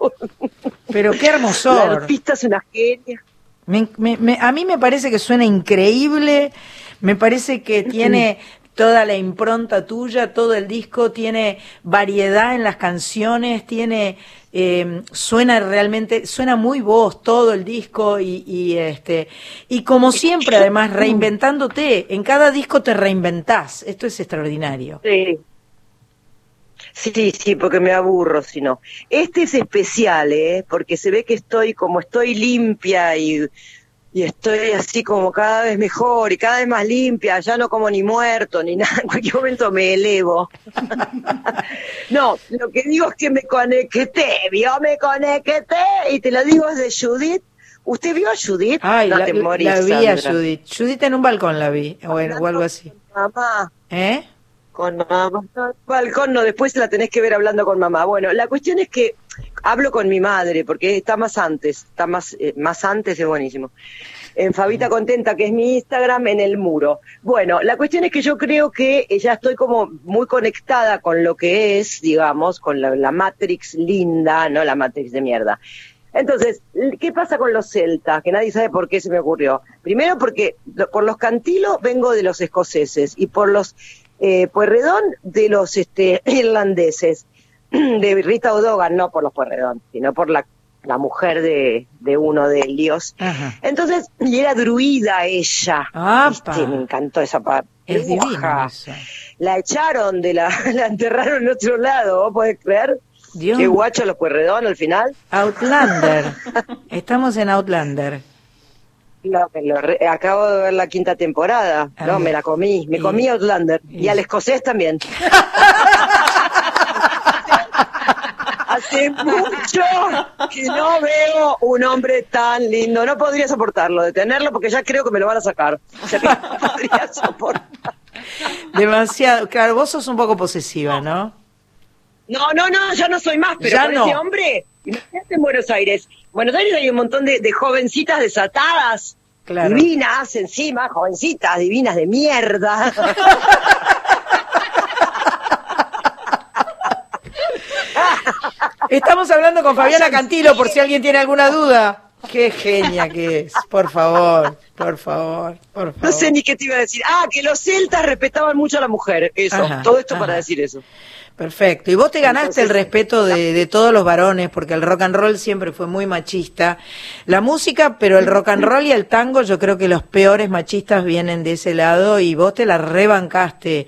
Pero qué La hermosor. arpista es una genia. Me- me- me- a mí me parece que suena increíble, me parece que tiene toda la impronta tuya, todo el disco, tiene variedad en las canciones, tiene eh, suena realmente, suena muy vos todo el disco y, y, este y como siempre además reinventándote, en cada disco te reinventás, esto es extraordinario. Sí. Sí, sí, porque me aburro si no. Este es especial, ¿eh? Porque se ve que estoy como estoy limpia y, y estoy así como cada vez mejor y cada vez más limpia, ya no como ni muerto ni [laughs] nada, en cualquier momento me elevo. [laughs] no, lo que digo es que me conecté, vio, me conecté y te lo digo de Judith. ¿Usted vio a Judith? Ay, no la, te morís, la vi a. Judith, Judith en un balcón la vi, o, en- o algo así. Mamá. ¿Eh? Con mamá. Balcón no, después la tenés que ver hablando con mamá. Bueno, la cuestión es que hablo con mi madre, porque está más antes, está más, eh, más antes, es buenísimo. En Fabita Contenta, que es mi Instagram, en el muro. Bueno, la cuestión es que yo creo que eh, ya estoy como muy conectada con lo que es, digamos, con la, la Matrix linda, no la Matrix de mierda. Entonces, ¿qué pasa con los celtas? Que nadie sabe por qué se me ocurrió. Primero porque por los cantilos vengo de los escoceses y por los eh, Puerredón de los este, [clears throat] irlandeses, [clears throat] de Rita O'Dogan, no por los Puerredón, sino por la, la mujer de, de uno de ellos. Ajá. Entonces, y era druida ella. ¿viste? Me encantó esa parte. Es eso. La echaron de la, [laughs] la enterraron en otro lado, ¿vos podés creer? Dios. Qué guacho los Puerredón al final. Outlander. Estamos en Outlander. Lo- me lo re- acabo de ver la quinta temporada. Ah, no, me la comí. Me y- comí Outlander. Y, y- al escocés también. [laughs] Hace mucho que no veo un hombre tan lindo. No podría soportarlo, detenerlo, porque ya creo que me lo van a sacar. O sea que no podría [laughs] soportar. Demasiado. Claro, vos sos un poco posesiva, ¿no? No, no, no, ya no soy más, pero Ya con no. ese hombre, imagínate en Buenos Aires. En Buenos Aires hay un montón de, de jovencitas desatadas, Claro. divinas encima, jovencitas divinas de mierda. [laughs] Estamos hablando con Fabiana Cantilo, por si alguien tiene alguna duda. Qué genia que es, por favor, por favor, por favor. No sé ni qué te iba a decir. Ah, que los celtas respetaban mucho a la mujer. Eso, Ajá, todo esto ajá. para decir eso. Perfecto. Y vos te ganaste Entonces, el respeto de, de todos los varones, porque el rock and roll siempre fue muy machista. La música, pero el rock and roll y el tango, yo creo que los peores machistas vienen de ese lado y vos te la rebancaste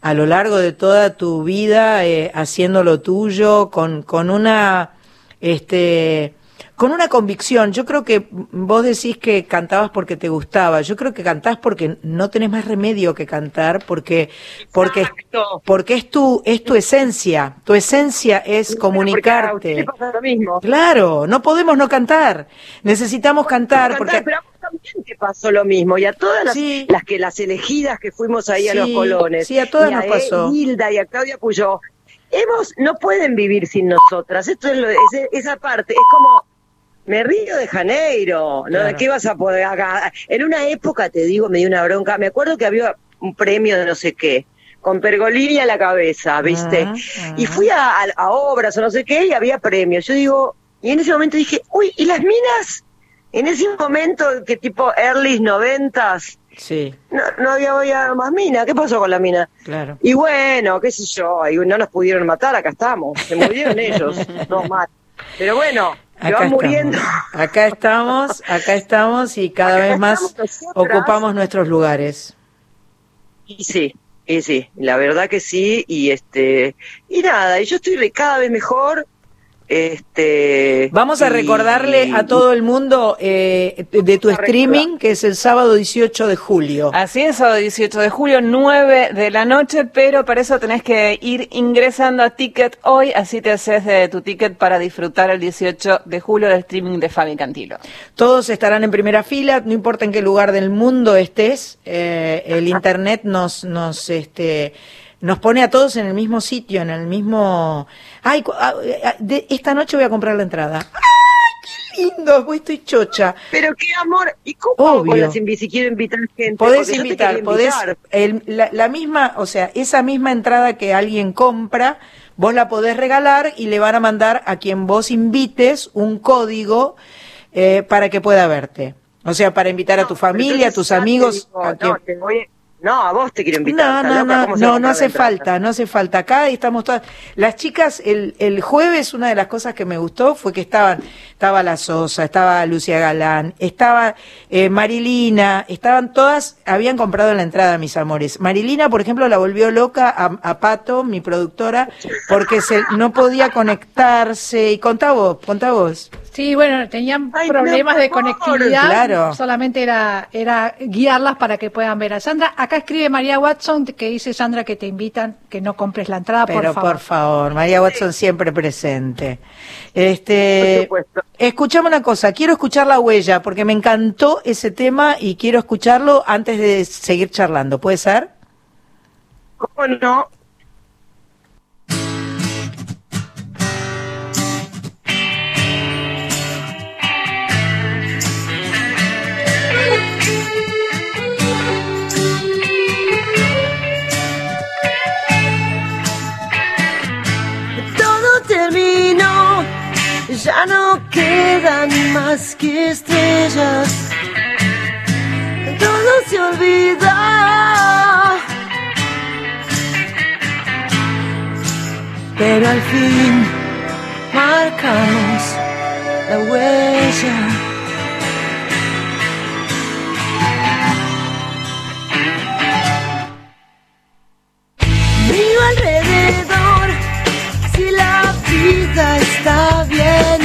a lo largo de toda tu vida eh, haciendo lo tuyo con, con una, este, con una convicción. Yo creo que vos decís que cantabas porque te gustaba. Yo creo que cantás porque no tenés más remedio que cantar, porque, porque, Exacto. porque es tu, es tu esencia. Tu esencia es a comunicarte. pasa lo mismo. Claro, no podemos no cantar. Necesitamos cantar Cantar, porque Pero a vos también te pasó lo mismo. Y a todas las, Sí. las que las elegidas que fuimos ahí a los colones. sí, a todas y nos E- pasó. Hilda y a Claudia Puyó. Hemos, no pueden vivir sin nosotras. Esto es lo, ese- esa parte. Es como, me río de Janeiro. ¿no? Claro. ¿De qué vas a poder acá? En una época, te digo, me dio una bronca. Me acuerdo que había un premio de no sé qué. Con Pergolini a la cabeza, ¿viste? Ajá, Y ajá. fui a, a- a obras o no sé qué y había premios. Yo digo, y en ese momento dije, uy, ¿y las minas? En ese momento, que tipo early noventas, sí, no, no había, había más mina. ¿Qué pasó con la mina? claro. Y bueno, qué sé yo, y no nos pudieron matar, acá estamos. Se murieron [laughs] ellos, no más. Pero bueno, Acá muriendo. estamos, acá estamos, acá estamos y cada Acá vez más ocupamos nuestros lugares. Y sí, y sí, la verdad que sí, y este, y nada, y yo estoy cada vez mejor, este. Vamos a y- recordarle a todo el mundo eh, de tu streaming, que es el sábado 18 de julio. Así es, sábado 18 de julio, 9 de la noche, pero para eso tenés que ir ingresando a Ticket hoy, así te haces de tu ticket para disfrutar el 18 de julio del streaming de Fabi Cantilo. Todos estarán en primera fila, no importa en qué lugar del mundo estés, eh, el internet nos, nos, este, nos pone a todos en el mismo sitio, en el mismo. Ay, ah, ah, de- esta noche voy a comprar la entrada. ¡Ay, qué lindo! Estoy chocha. Pero qué amor, ¿y cómo Obvio. si quiero invitar gente? Podés invitar, podés, invitar. el- la, la misma, o sea, esa misma entrada que alguien compra, vos la podés regalar y le van a mandar a quien vos invites un código eh, para que pueda verte. O sea, para invitar a tu familia, a tus amigos. digo, a no, quien- te voy- no, a vos te quiero invitar. no, ¿estás no, loca? no, ¿Cómo se va a no, no hace falta, no hace falta. Acá estamos todas. Las chicas, el, el jueves, una de las cosas que me gustó fue que estaban, estaba La Sosa, estaba Lucia Galán, estaba eh, Marilina, estaban todas, habían comprado la entrada, mis amores. Marilina, por ejemplo, la volvió loca a, a Pato, mi productora, porque se, no podía conectarse. Y contá vos, contá vos. Sí, bueno, tenían Ay, problemas no, de conectividad. Claro. Solamente era, era guiarlas para que puedan ver a Sandra. Acá escribe María Watson que dice Sandra que te invitan que no compres la entrada, Pero por favor. por favor, María Watson siempre presente. Este, escuchame una cosa, quiero escuchar la huella porque me encantó ese tema y quiero escucharlo antes de seguir charlando. ¿Puede ser? ¿Cómo no? Ya no quedan más que estrellas. Todo se olvida. Pero al fin marcamos la huella. Miro alrededor si la vida está bien.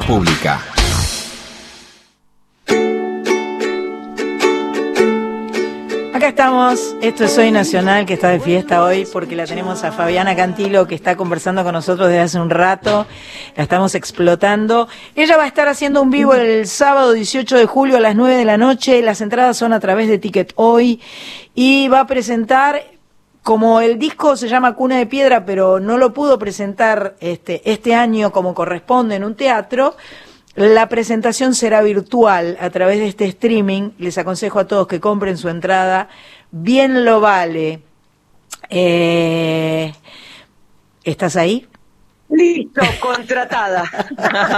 Pública. Acá estamos, esto es Soy Nacional, que está de fiesta hoy, porque la tenemos a Fabiana Cantilo, que está conversando con nosotros desde hace un rato, la estamos explotando. Ella va a estar haciendo un vivo el sábado 18 de julio a las 9 de la noche, las entradas son a través de Ticket Hoy, y va a presentar, como el disco se llama Cuna de Piedra, pero no lo pudo presentar este, este año como corresponde en un teatro, la presentación será virtual a través de este streaming. Les aconsejo a todos que compren su entrada. Bien lo vale. Eh, ¿Estás ahí? Listo, contratada.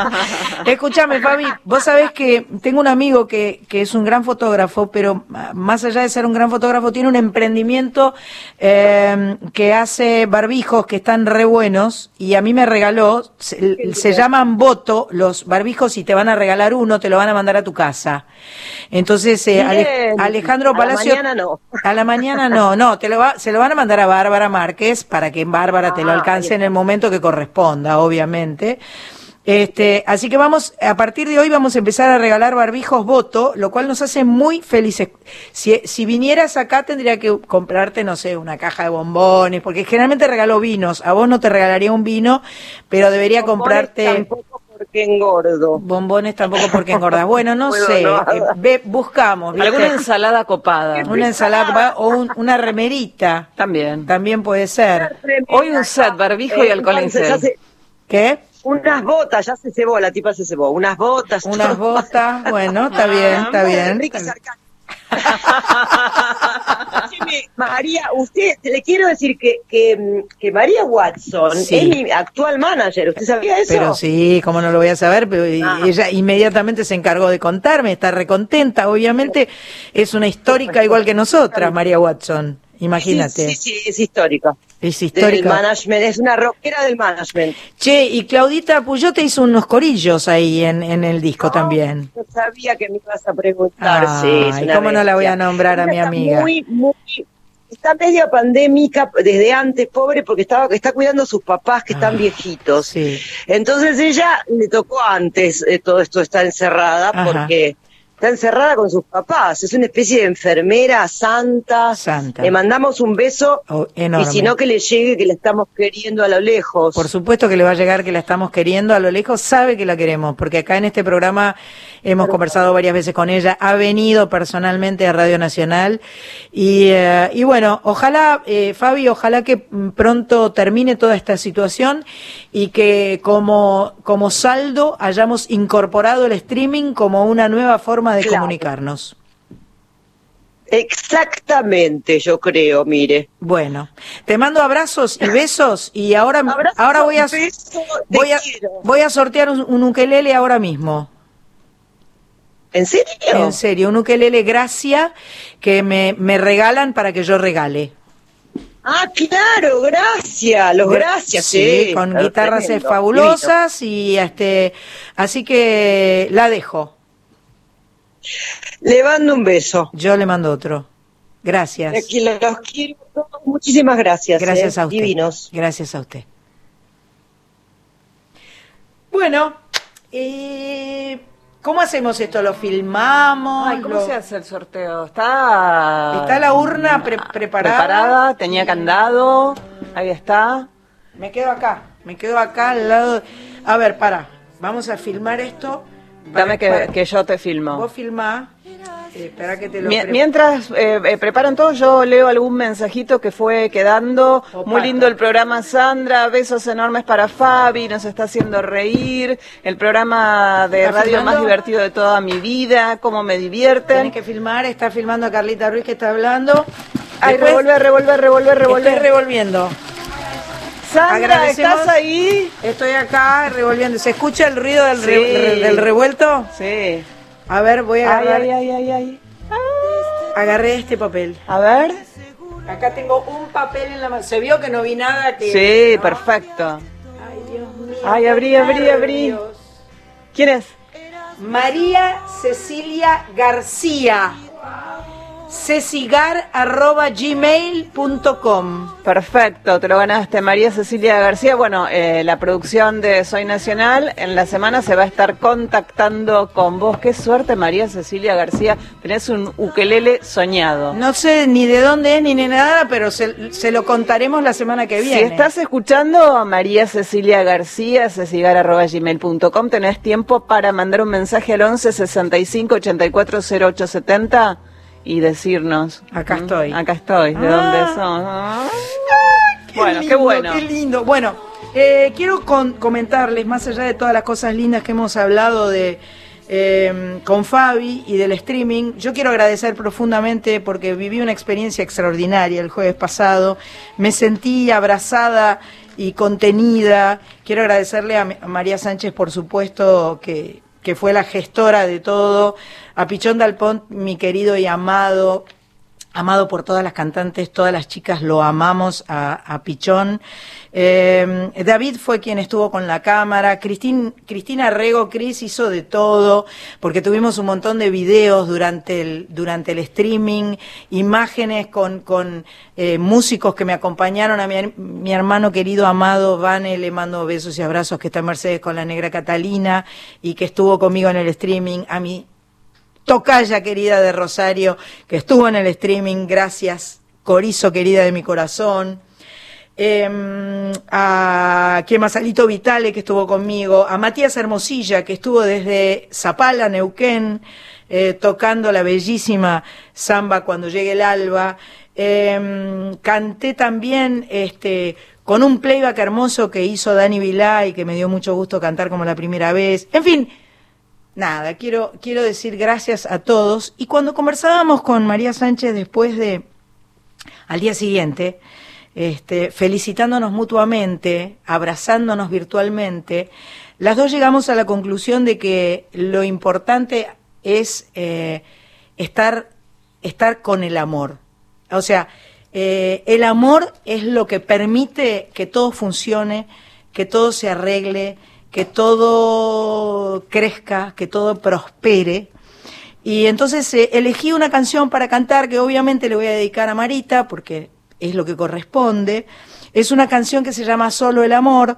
[laughs] Escúchame, Fabi, vos sabés que tengo un amigo que, que es un gran fotógrafo, pero ah, más allá de ser un gran fotógrafo, tiene un emprendimiento eh, que hace barbijos que están re buenos y a mí me regaló, se, se llaman voto los barbijos y te van a regalar uno, te lo van a mandar a tu casa. Entonces, eh, Ale-. Alejandro A la Palacio... mañana no. A la mañana no, no, te lo va, se lo van a mandar a Bárbara Márquez para que Bárbara te lo Ah, alcance en el momento que corresponda, obviamente. Este, así que vamos, a partir de hoy vamos a empezar a regalar barbijos voto, lo cual nos hace muy felices. Si, si vinieras acá tendría que comprarte, no sé, una caja de bombones, porque generalmente regalo vinos. A vos no te regalaría un vino, pero debería comprarte Tampoco porque engordo. bombones tampoco porque engordas. [laughs] Bueno, no Puedo sé, no. eh, ve, buscamos. ¿viste? Alguna ensalada copada. Una ensalada copada o un- una remerita. También. También puede ser. Hoy un set, barbijo y alcohol en gel. se- ¿Qué? unas botas, ya se cebó, la tipa se cebó. Unas botas. Unas botas. Bueno, está bien, está bien. Enrique. María, usted, le quiero decir que, que, que María Watson Sí. es mi actual manager. ¿Usted sabía eso? Pero sí, cómo no lo voy a saber, pero Ah. ella inmediatamente se encargó de contarme, está recontenta, obviamente es una histórica igual que nosotras, María Watson, imagínate, Sí, sí, sí, es histórica. Es Del histórica. management, es una rockera del management. Che, y Claudita Puyó te hizo unos corillos ahí en, en el disco también. Yo sabía que me ibas a preguntar. Ay, sí, ¿cómo no la voy a bestia. nombrar a mi amiga? Muy, muy, está media pandémica desde antes, pobre, porque estaba, está cuidando a sus papás que están Ah, viejitos. Sí. Entonces ella le tocó antes eh, todo esto está encerrada Ajá. porque está encerrada con sus papás. Es una especie de enfermera santa. Santa. Le mandamos un beso Oh, y si no que le llegue que la estamos queriendo a lo lejos. Por supuesto que le va a llegar que la estamos queriendo a lo lejos, sabe que la queremos, porque acá en este programa hemos conversado varias veces con ella, ha venido personalmente a Radio Nacional y, eh, y bueno, ojalá, eh, Fabi, ojalá que mm, pronto termine toda esta situación y que como, como saldo hayamos incorporado el streaming como una nueva forma de Claro. comunicarnos. Exactamente, yo creo, mire. Bueno, te mando abrazos y besos y ahora, ahora voy a, beso, voy a, voy a sortear un, un ukelele ahora mismo. ¿En serio? En serio, un ukelele Gracia que me, me regalan para que yo regale. Ah, claro, gracias, los gracias. Sí, sí, con guitarras eh, tremendo, fabulosas y este, así que la dejo. Le mando un beso. Yo le mando otro. Gracias. Aquí los quiero. Muchísimas gracias. Gracias eh, a usted. Divinos. Gracias a usted. Bueno, eh, ¿Cómo hacemos esto? ¿Lo filmamos? Ay, ¿cómo ¿Lo- se hace el sorteo? Está... ¿Está la urna pre- preparada? preparada, tenía candado, ahí está. Me quedo acá, me quedo acá al lado. A ver, para, vamos a filmar esto. Dame que, que yo te filmo. Vos filmá. Eh, que te lo Mientras eh, eh, preparan todo, yo leo algún mensajito que fue quedando. Muy lindo el programa, Sandra. Besos enormes para Fabi, nos está haciendo reír. El programa de ¿Está radio filmando? más divertido de toda mi vida. Cómo me divierten. Tenés que filmar, está filmando a Carlita Ruiz que está hablando. Ay, revolver, revolver, revolver, revolver. Estoy revolviendo. Sandra, ¿estás ahí? Estoy acá revolviendo. ¿Se escucha el ruido del, re- Sí. re- del revuelto? Sí. A ver, voy a Ay, agarrar. ay, ay, ay, ay. Agarré este papel. A ver. Acá tengo un papel en la mano. Se vio que no vi nada que. Sí, ¿no? perfecto. Ay, Dios mío. Ay, abrí, abrí, abrí. ¿Quién es? María Cecilia García. cecigar.gmail.com Perfecto, te lo ganaste, María Cecilia García. Bueno, eh, la producción de Soy Nacional en la semana se va a estar contactando con vos. Qué suerte, María Cecilia García. Tenés un ukelele soñado. No sé ni de dónde es ni de nada, pero se, se lo contaremos la semana que Si viene. estás escuchando a María Cecilia García, cecigar.gmail.com, tenés tiempo para mandar un mensaje al 11 65 84 08 70 y decirnos. Acá estoy. Acá estoy. ¿De Ah. dónde sos? Ah. bueno, qué lindo, bueno. Qué lindo. Bueno, eh, quiero con- comentarles, más allá de todas las cosas lindas que hemos hablado de eh, con Fabi y del streaming, yo quiero agradecer profundamente porque viví una experiencia extraordinaria el jueves pasado. Me sentí abrazada y contenida. Quiero agradecerle a, M- a María Sánchez, por supuesto, que, que fue la gestora de todo. A Pichón Dalpont, mi querido y amado amado por todas las cantantes, todas las chicas lo amamos a, Pichón. Eh, David fue quien estuvo con la cámara, Cristín, Cristina Rego, Cris hizo de todo, porque tuvimos un montón de videos durante el, durante el streaming, imágenes con, con eh, músicos que me acompañaron, a mi, mi hermano querido amado Vane, le mando besos y abrazos, que está en Mercedes con la negra Catalina y que estuvo conmigo en el streaming, a mi Tocaya querida de Rosario, que estuvo en el streaming, gracias. Corizo querida de mi corazón. Eh, a quien más, Alito Vitale, que estuvo conmigo. A Matías Hermosilla, que estuvo desde Zapala, Neuquén, eh, tocando la bellísima samba cuando llegue el alba. Eh, canté también este, con un playback hermoso que hizo Dani Vilá y que me dio mucho gusto cantar como la primera vez. En fin, nada, quiero, quiero decir gracias a todos. Y cuando conversábamos con María Sánchez después de, al día siguiente, este, felicitándonos mutuamente, abrazándonos virtualmente, las dos llegamos a la conclusión de que lo importante es eh, estar, estar con el amor. O sea, eh, el amor es lo que permite que todo funcione, que todo se arregle, que todo crezca, que todo prospere. Y entonces eh, elegí una canción para cantar que obviamente le voy a dedicar a Marita porque es lo que corresponde. Es una canción que se llama Solo el Amor.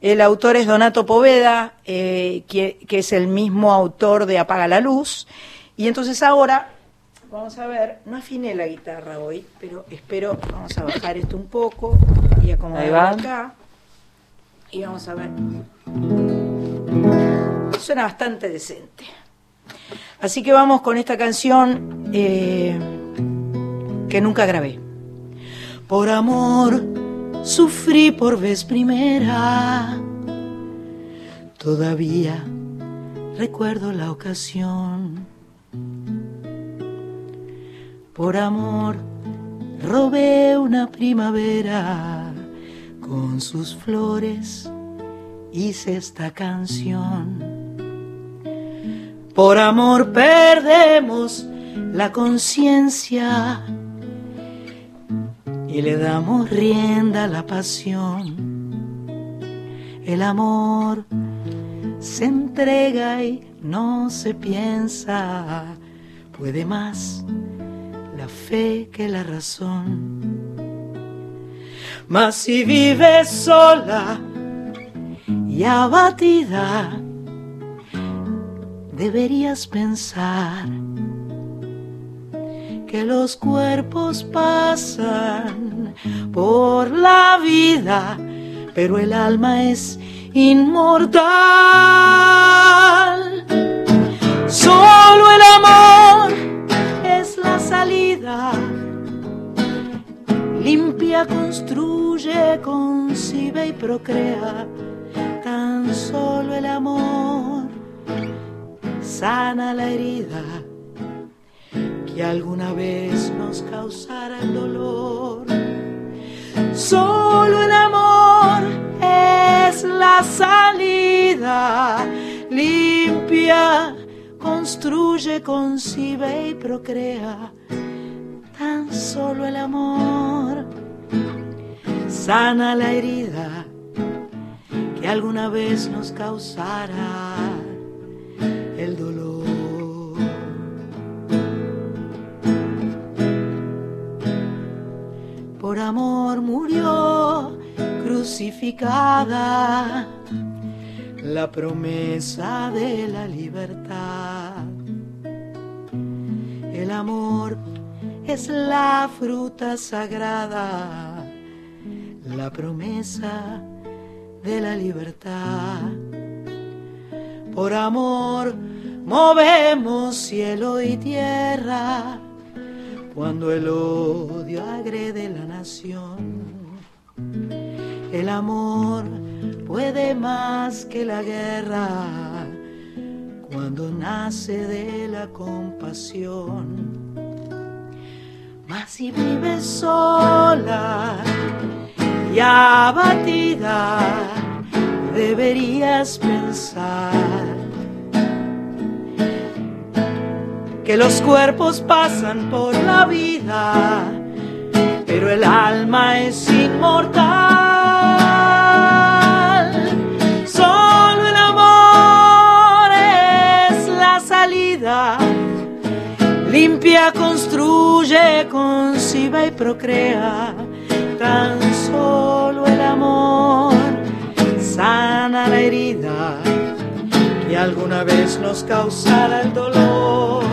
El autor es Donato Poveda, eh, que, que es el mismo autor de Apaga la Luz. Y entonces ahora, vamos a ver, no afiné la guitarra hoy, pero espero, vamos a bajar esto un poco y va. acá. Y vamos a ver. Suena bastante decente. Así que vamos con esta canción eh, que nunca grabé. Por amor sufrí por vez primera. Todavía recuerdo la ocasión. Por amor robé una primavera con sus flores. Hice esta canción. Por amor perdemos la conciencia y le damos rienda a la pasión. El amor se entrega y no se piensa, puede más la fe que la razón. Mas si vives sola y abatida, deberías pensar que los cuerpos pasan por la vida, pero el alma es inmortal. Solo el amor es la salida. Limpia, construye, concibe y procrea. Tan solo el amor sana la herida que alguna vez nos causara el dolor. Solo el amor es la salida limpia, construye, concibe y procrea. Tan solo el amor sana la herida que alguna vez nos causara el dolor. Por amor murió crucificada la promesa de la libertad. El amor es la fruta sagrada, la promesa de la libertad. Por amor movemos cielo y tierra cuando el odio agrede la nación. El amor puede más que la guerra cuando nace de la compasión. Mas si vives sola y abatida, deberías pensar que los cuerpos pasan por la vida, pero el alma es inmortal. Solo el amor es la salida. Limpia, construye, concibe y procrea. Tan solo el amor sana la herida que alguna vez nos causara el dolor.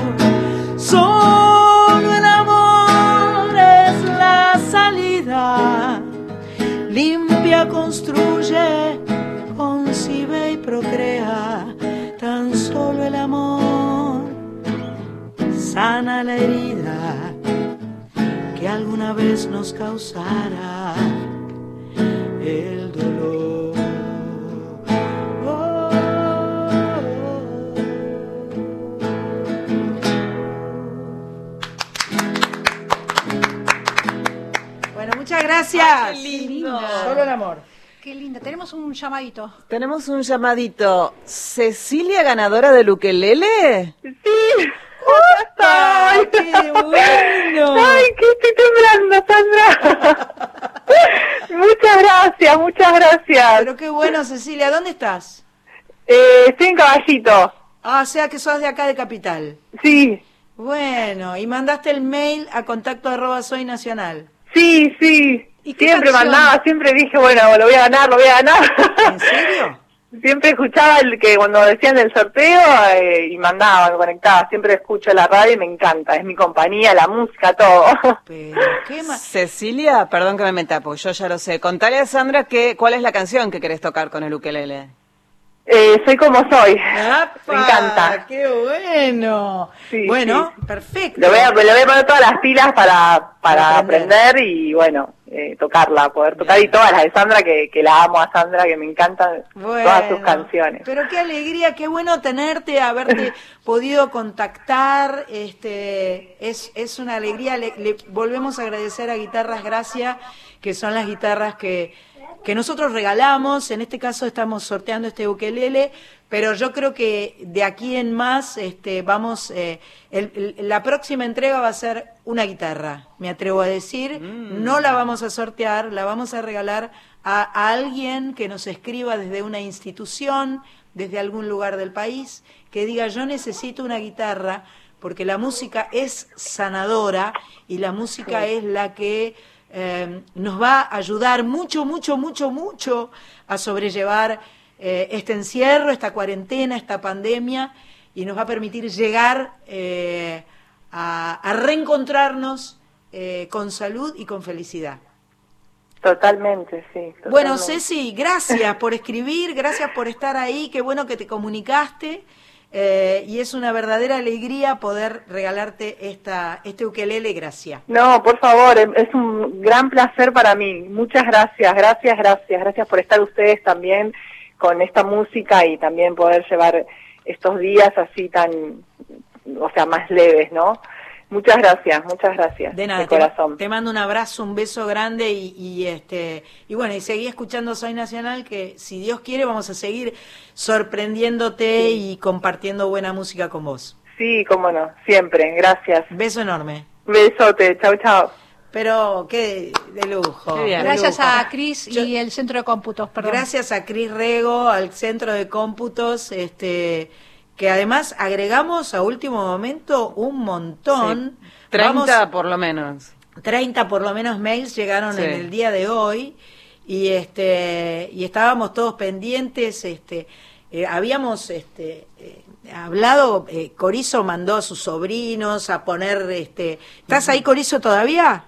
Solo el amor es la salida. Limpia, construye, concibe y procrea. Tan solo el amor sana la herida que alguna vez nos causara el dolor. Bueno, muchas gracias. Ay, qué lindo. Solo el amor. Qué linda. Tenemos un llamadito. Tenemos un llamadito. ¿Cecilia ganadora del ukelele? Sí. ¡Ay, qué bueno! Ay, que estoy temblando, Sandra. muchas gracias, muchas gracias. Pero qué bueno, Cecilia. ¿Dónde estás? Eh, estoy en Caballito. Ah, o sea que sos de acá de Capital. Sí, Bueno, y mandaste el mail a contacto arroba soy nacional. sí, sí. ¿Y Siempre canción? mandaba, siempre dije, bueno, lo voy a ganar, lo voy a ganar. ¿En serio? [laughs] Siempre escuchaba el que cuando decían del sorteo eh, y mandaba, me conectaba. Siempre escucho la radio y me encanta. Es mi compañía, la música, todo. [laughs] Pero qué ma- Cecilia, perdón que me meta, porque yo ya lo sé. Contale a Sandra que, cuál es la canción que querés tocar con el ukelele. Eh, soy como soy. ¡Apa! Me encanta. ¡Qué bueno! Sí, bueno, sí. perfecto. Lo voy, a, le voy a poner todas las pilas para, para Para aprender. aprender y bueno, eh, tocarla, poder tocar y todas las de Sandra, que, que la amo a Sandra, que me encantan todas sus canciones. Pero qué alegría, qué bueno tenerte, haberte [laughs] podido contactar. Este, es, es una alegría. Le, le volvemos a agradecer a Guitarras Gracia, que son las guitarras que, que nosotros regalamos. En este caso estamos sorteando este ukelele, pero yo creo que de aquí en más este, vamos. eh, el- el- la próxima entrega va a ser una guitarra, me atrevo a decir. No la vamos a sortear, la vamos a regalar a, a alguien que nos escriba desde una institución, desde algún lugar del país, que diga yo necesito una guitarra porque la música es sanadora y la música es la que eh, nos va a ayudar mucho, mucho, mucho, mucho a sobrellevar eh, este encierro, esta cuarentena, esta pandemia. y nos va a permitir llegar eh, a, a reencontrarnos eh, con salud y con felicidad. Totalmente, sí. Bueno. Ceci, gracias por escribir, gracias por estar ahí, qué bueno que te comunicaste. eh, y es una verdadera alegría poder regalarte esta, este ukelele, gracias. No, por favor, es un gran placer para mí. Muchas gracias, gracias, gracias, gracias por estar ustedes también con esta música y también poder llevar estos días así tan, o sea, más leves, ¿no? Muchas gracias, muchas gracias. De nada, de te, corazón. te mando un abrazo, un beso grande y, y, este y bueno, y seguí escuchando Soy Nacional que si Dios quiere vamos a seguir sorprendiéndote y compartiendo buena música con vos. Sí, cómo no, siempre, gracias. Beso enorme. Besote, chau, chau. Pero qué de lujo. Qué bien. de Gracias lujo. a Cris y el Centro de Cómputos, perdón. Gracias a Cris Rego, al Centro de Cómputos, este que además agregamos a último momento un montón. 30 Vamos- por lo menos. 30 por lo menos mails llegaron Sí. en el día de hoy y este y estábamos todos pendientes este eh, habíamos este eh, hablado eh, Corizo mandó a sus sobrinos a poner este ¿Estás ahí Corizo todavía?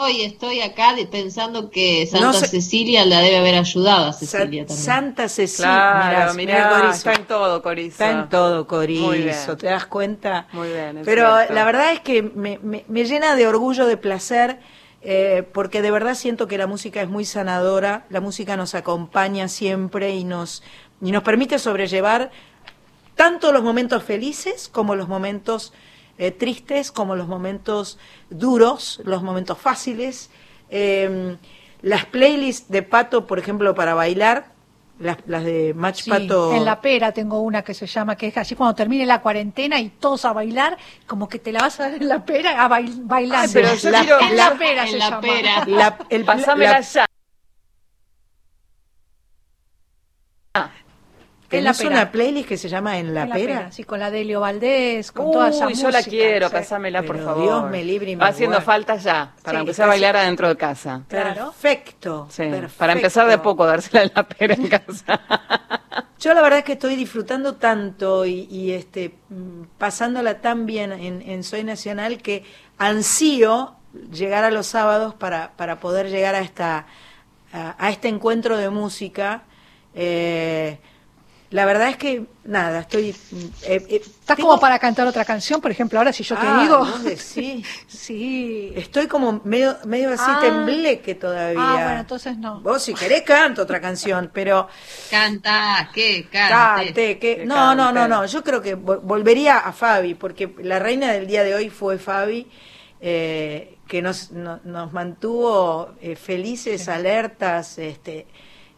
Estoy, estoy acá de- pensando que Santa No sé- Cecilia la debe haber ayudado a Sa- Cecilia también. Santa Cecilia, Claro, mirá, mirá, mirá, Corizo. está en todo, Corizo. Está en todo Corizo. ¿te das cuenta? Muy bien, Pero cierto. la verdad es que me, me- me llena de orgullo, de placer, eh, porque de verdad siento que la música es muy sanadora, la música nos acompaña siempre y nos, y nos permite sobrellevar tanto los momentos felices como los momentos eh, tristes, como los momentos duros, los momentos fáciles. Eh, las playlists de Pato, por ejemplo, para bailar, las, las de Match Sí, Pato. en la pera tengo una que se llama, que es así cuando termine la cuarentena y todos a bailar, como que te la vas a dar en la pera a bail- bailando. Ay, pero yo La- quiero- en la la- pera en se la llama. pera. La, el, Pásamela la- ya. En la una pera. playlist que se llama En la, En pera? Sí, con la Delio Valdés, con toda esa Uy, yo la quiero, sí. por Pero favor. Dios me libre y me Va haciendo falta ya, para Sí, empezar a bailar adentro de casa. Perfecto, Sí, perfecto. para empezar de poco, dársela en la pera en casa. [laughs] Yo la verdad es que estoy disfrutando tanto y, y, este mm, pasándola tan bien en, en Soy Nacional que ansío llegar a los sábados para, para poder llegar a esta a, a este encuentro de música. Eh, la verdad es que nada, estoy eh, eh, ¿Estás tengo- como para cantar otra canción, por ejemplo, ahora si yo te Ah, digo? vos [laughs] decís. Sí. Estoy como medio, medio así Ah. tembleque todavía. Ah, bueno, entonces no. Vos si querés canto otra canción, pero Canta, ¿qué? Cante. Que no, no, no, no, yo creo que vol- volvería a Fabi, porque la reina del día de hoy fue Fabi, eh, que nos, no- nos mantuvo eh, felices, alertas, este,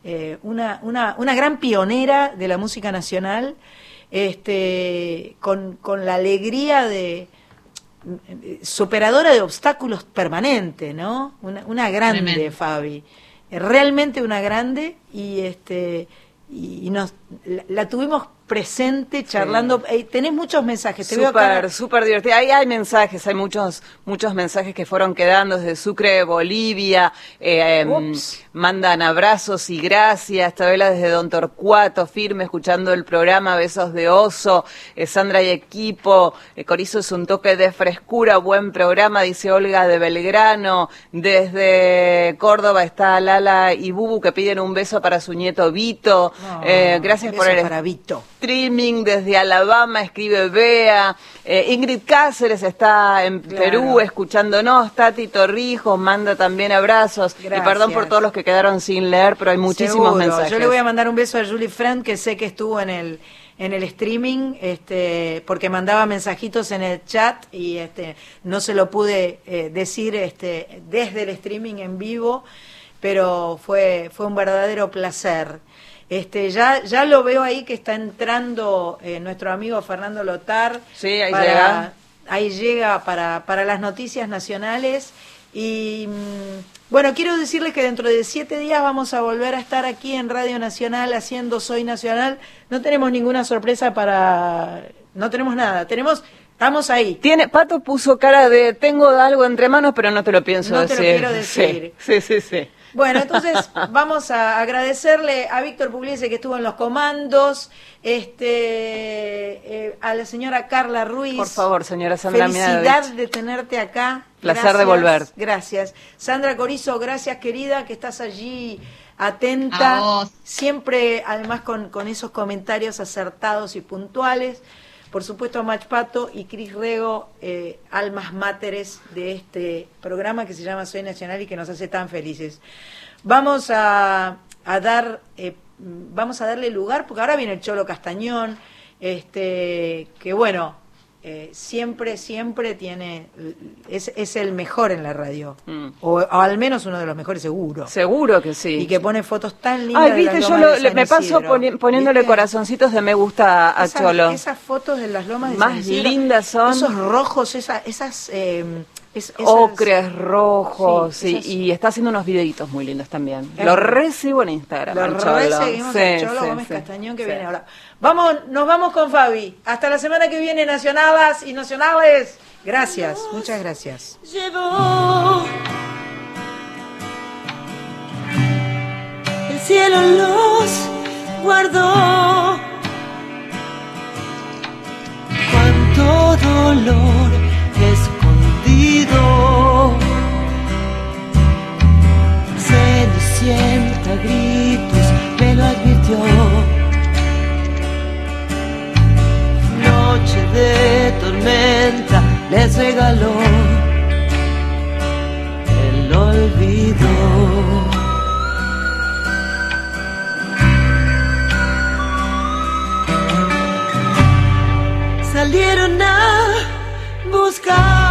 eh, una, una, una gran pionera de la música nacional, este, con, con la alegría de superadora de obstáculos permanente, ¿no? Una, una grande Tremendo. Fabi, realmente una grande y este y y nos la, la tuvimos presente charlando. Eh, tenés muchos mensajes, te veo acá. Súper, súper divertido. Ahí hay mensajes, hay muchos, muchos mensajes que fueron quedando desde Sucre, Bolivia. eh, em, mandan abrazos y gracias. Tabela desde Don Torcuato, firme, escuchando el programa. Besos de oso. Eh, Sandra y equipo. Eh, Corizo es un toque de frescura. Buen programa, dice Olga de Belgrano. Desde Córdoba está Lala y Bubu que piden un beso para su nieto Vito. Eh, gracias por el para Vito. Streaming desde Alabama, escribe Bea. Eh, Ingrid Cáceres está en Claro. Perú escuchándonos. Tati Torrijos manda también abrazos. Y perdón por todos los que quedaron sin leer, pero hay muchísimos Seguro. mensajes. Yo le voy a mandar un beso a Julie Friend, que sé que estuvo en el en el streaming, este, porque mandaba mensajitos en el chat y este, no se lo pude eh, decir este, desde el streaming en vivo, pero fue fue un verdadero placer. Este, ya ya lo veo ahí que está entrando eh, nuestro amigo Fernando Lotar. Sí, ahí para- llega. ahí llega para, para las noticias nacionales. Y mm, bueno, quiero decirles que dentro de siete días vamos a volver a estar aquí en Radio Nacional haciendo Soy Nacional. No tenemos ninguna sorpresa para... No tenemos nada. Tenemos... Estamos ahí. Tiene, Pato puso cara de tengo algo entre manos, pero no te lo pienso No te decir. lo quiero [laughs] decir. Sí, sí, sí. sí. Bueno, entonces vamos a agradecerle a Víctor Pugliese que estuvo en los comandos, este, eh, a la señora Carla Ruiz. Por favor, señora Sandra Felicidad de tenerte acá. Placer de volver. Gracias. Sandra Corizo, gracias querida que estás allí atenta. A vos. Siempre, además, con, con esos comentarios acertados y puntuales. Por supuesto, a Mach Pato y Cris Rego, eh, almas máteres de este programa que se llama Soy Nacional y que nos hace tan felices. Vamos a, dar, eh, vamos a darle lugar, porque ahora viene el Cholo Castañón, este, que bueno, eh, siempre, siempre tiene, es, es el mejor en la radio, Mm. o, o al menos uno de los mejores seguro. Seguro que sí. Y que pone fotos tan lindas. Ay, de viste, las yo lo- de San me paso poni- poniéndole ¿Viste? corazoncitos de me gusta a Esas- Cholo. Esas fotos de las lomas de Más San lindas son. Esos rojos, esa- esas... eh, es- esas- Ocres, rojos, Sí, esas- y está haciendo unos videitos muy lindos también. Es- Lo recibo en Instagram. Lo al Cholo. seguimos Sí, Cholo sí, Gómez sí, Castañón que sí. viene ahora. Vamos, nos vamos con Fabi. Hasta la semana que viene, nacionalas y nacionales. Gracias, muchas gracias. llevó. El cielo los guardó. Cuánto dolor escondido. Cenicienta gritos me lo advirtió. Noche de tormenta les regaló el olvido. Salieron a buscar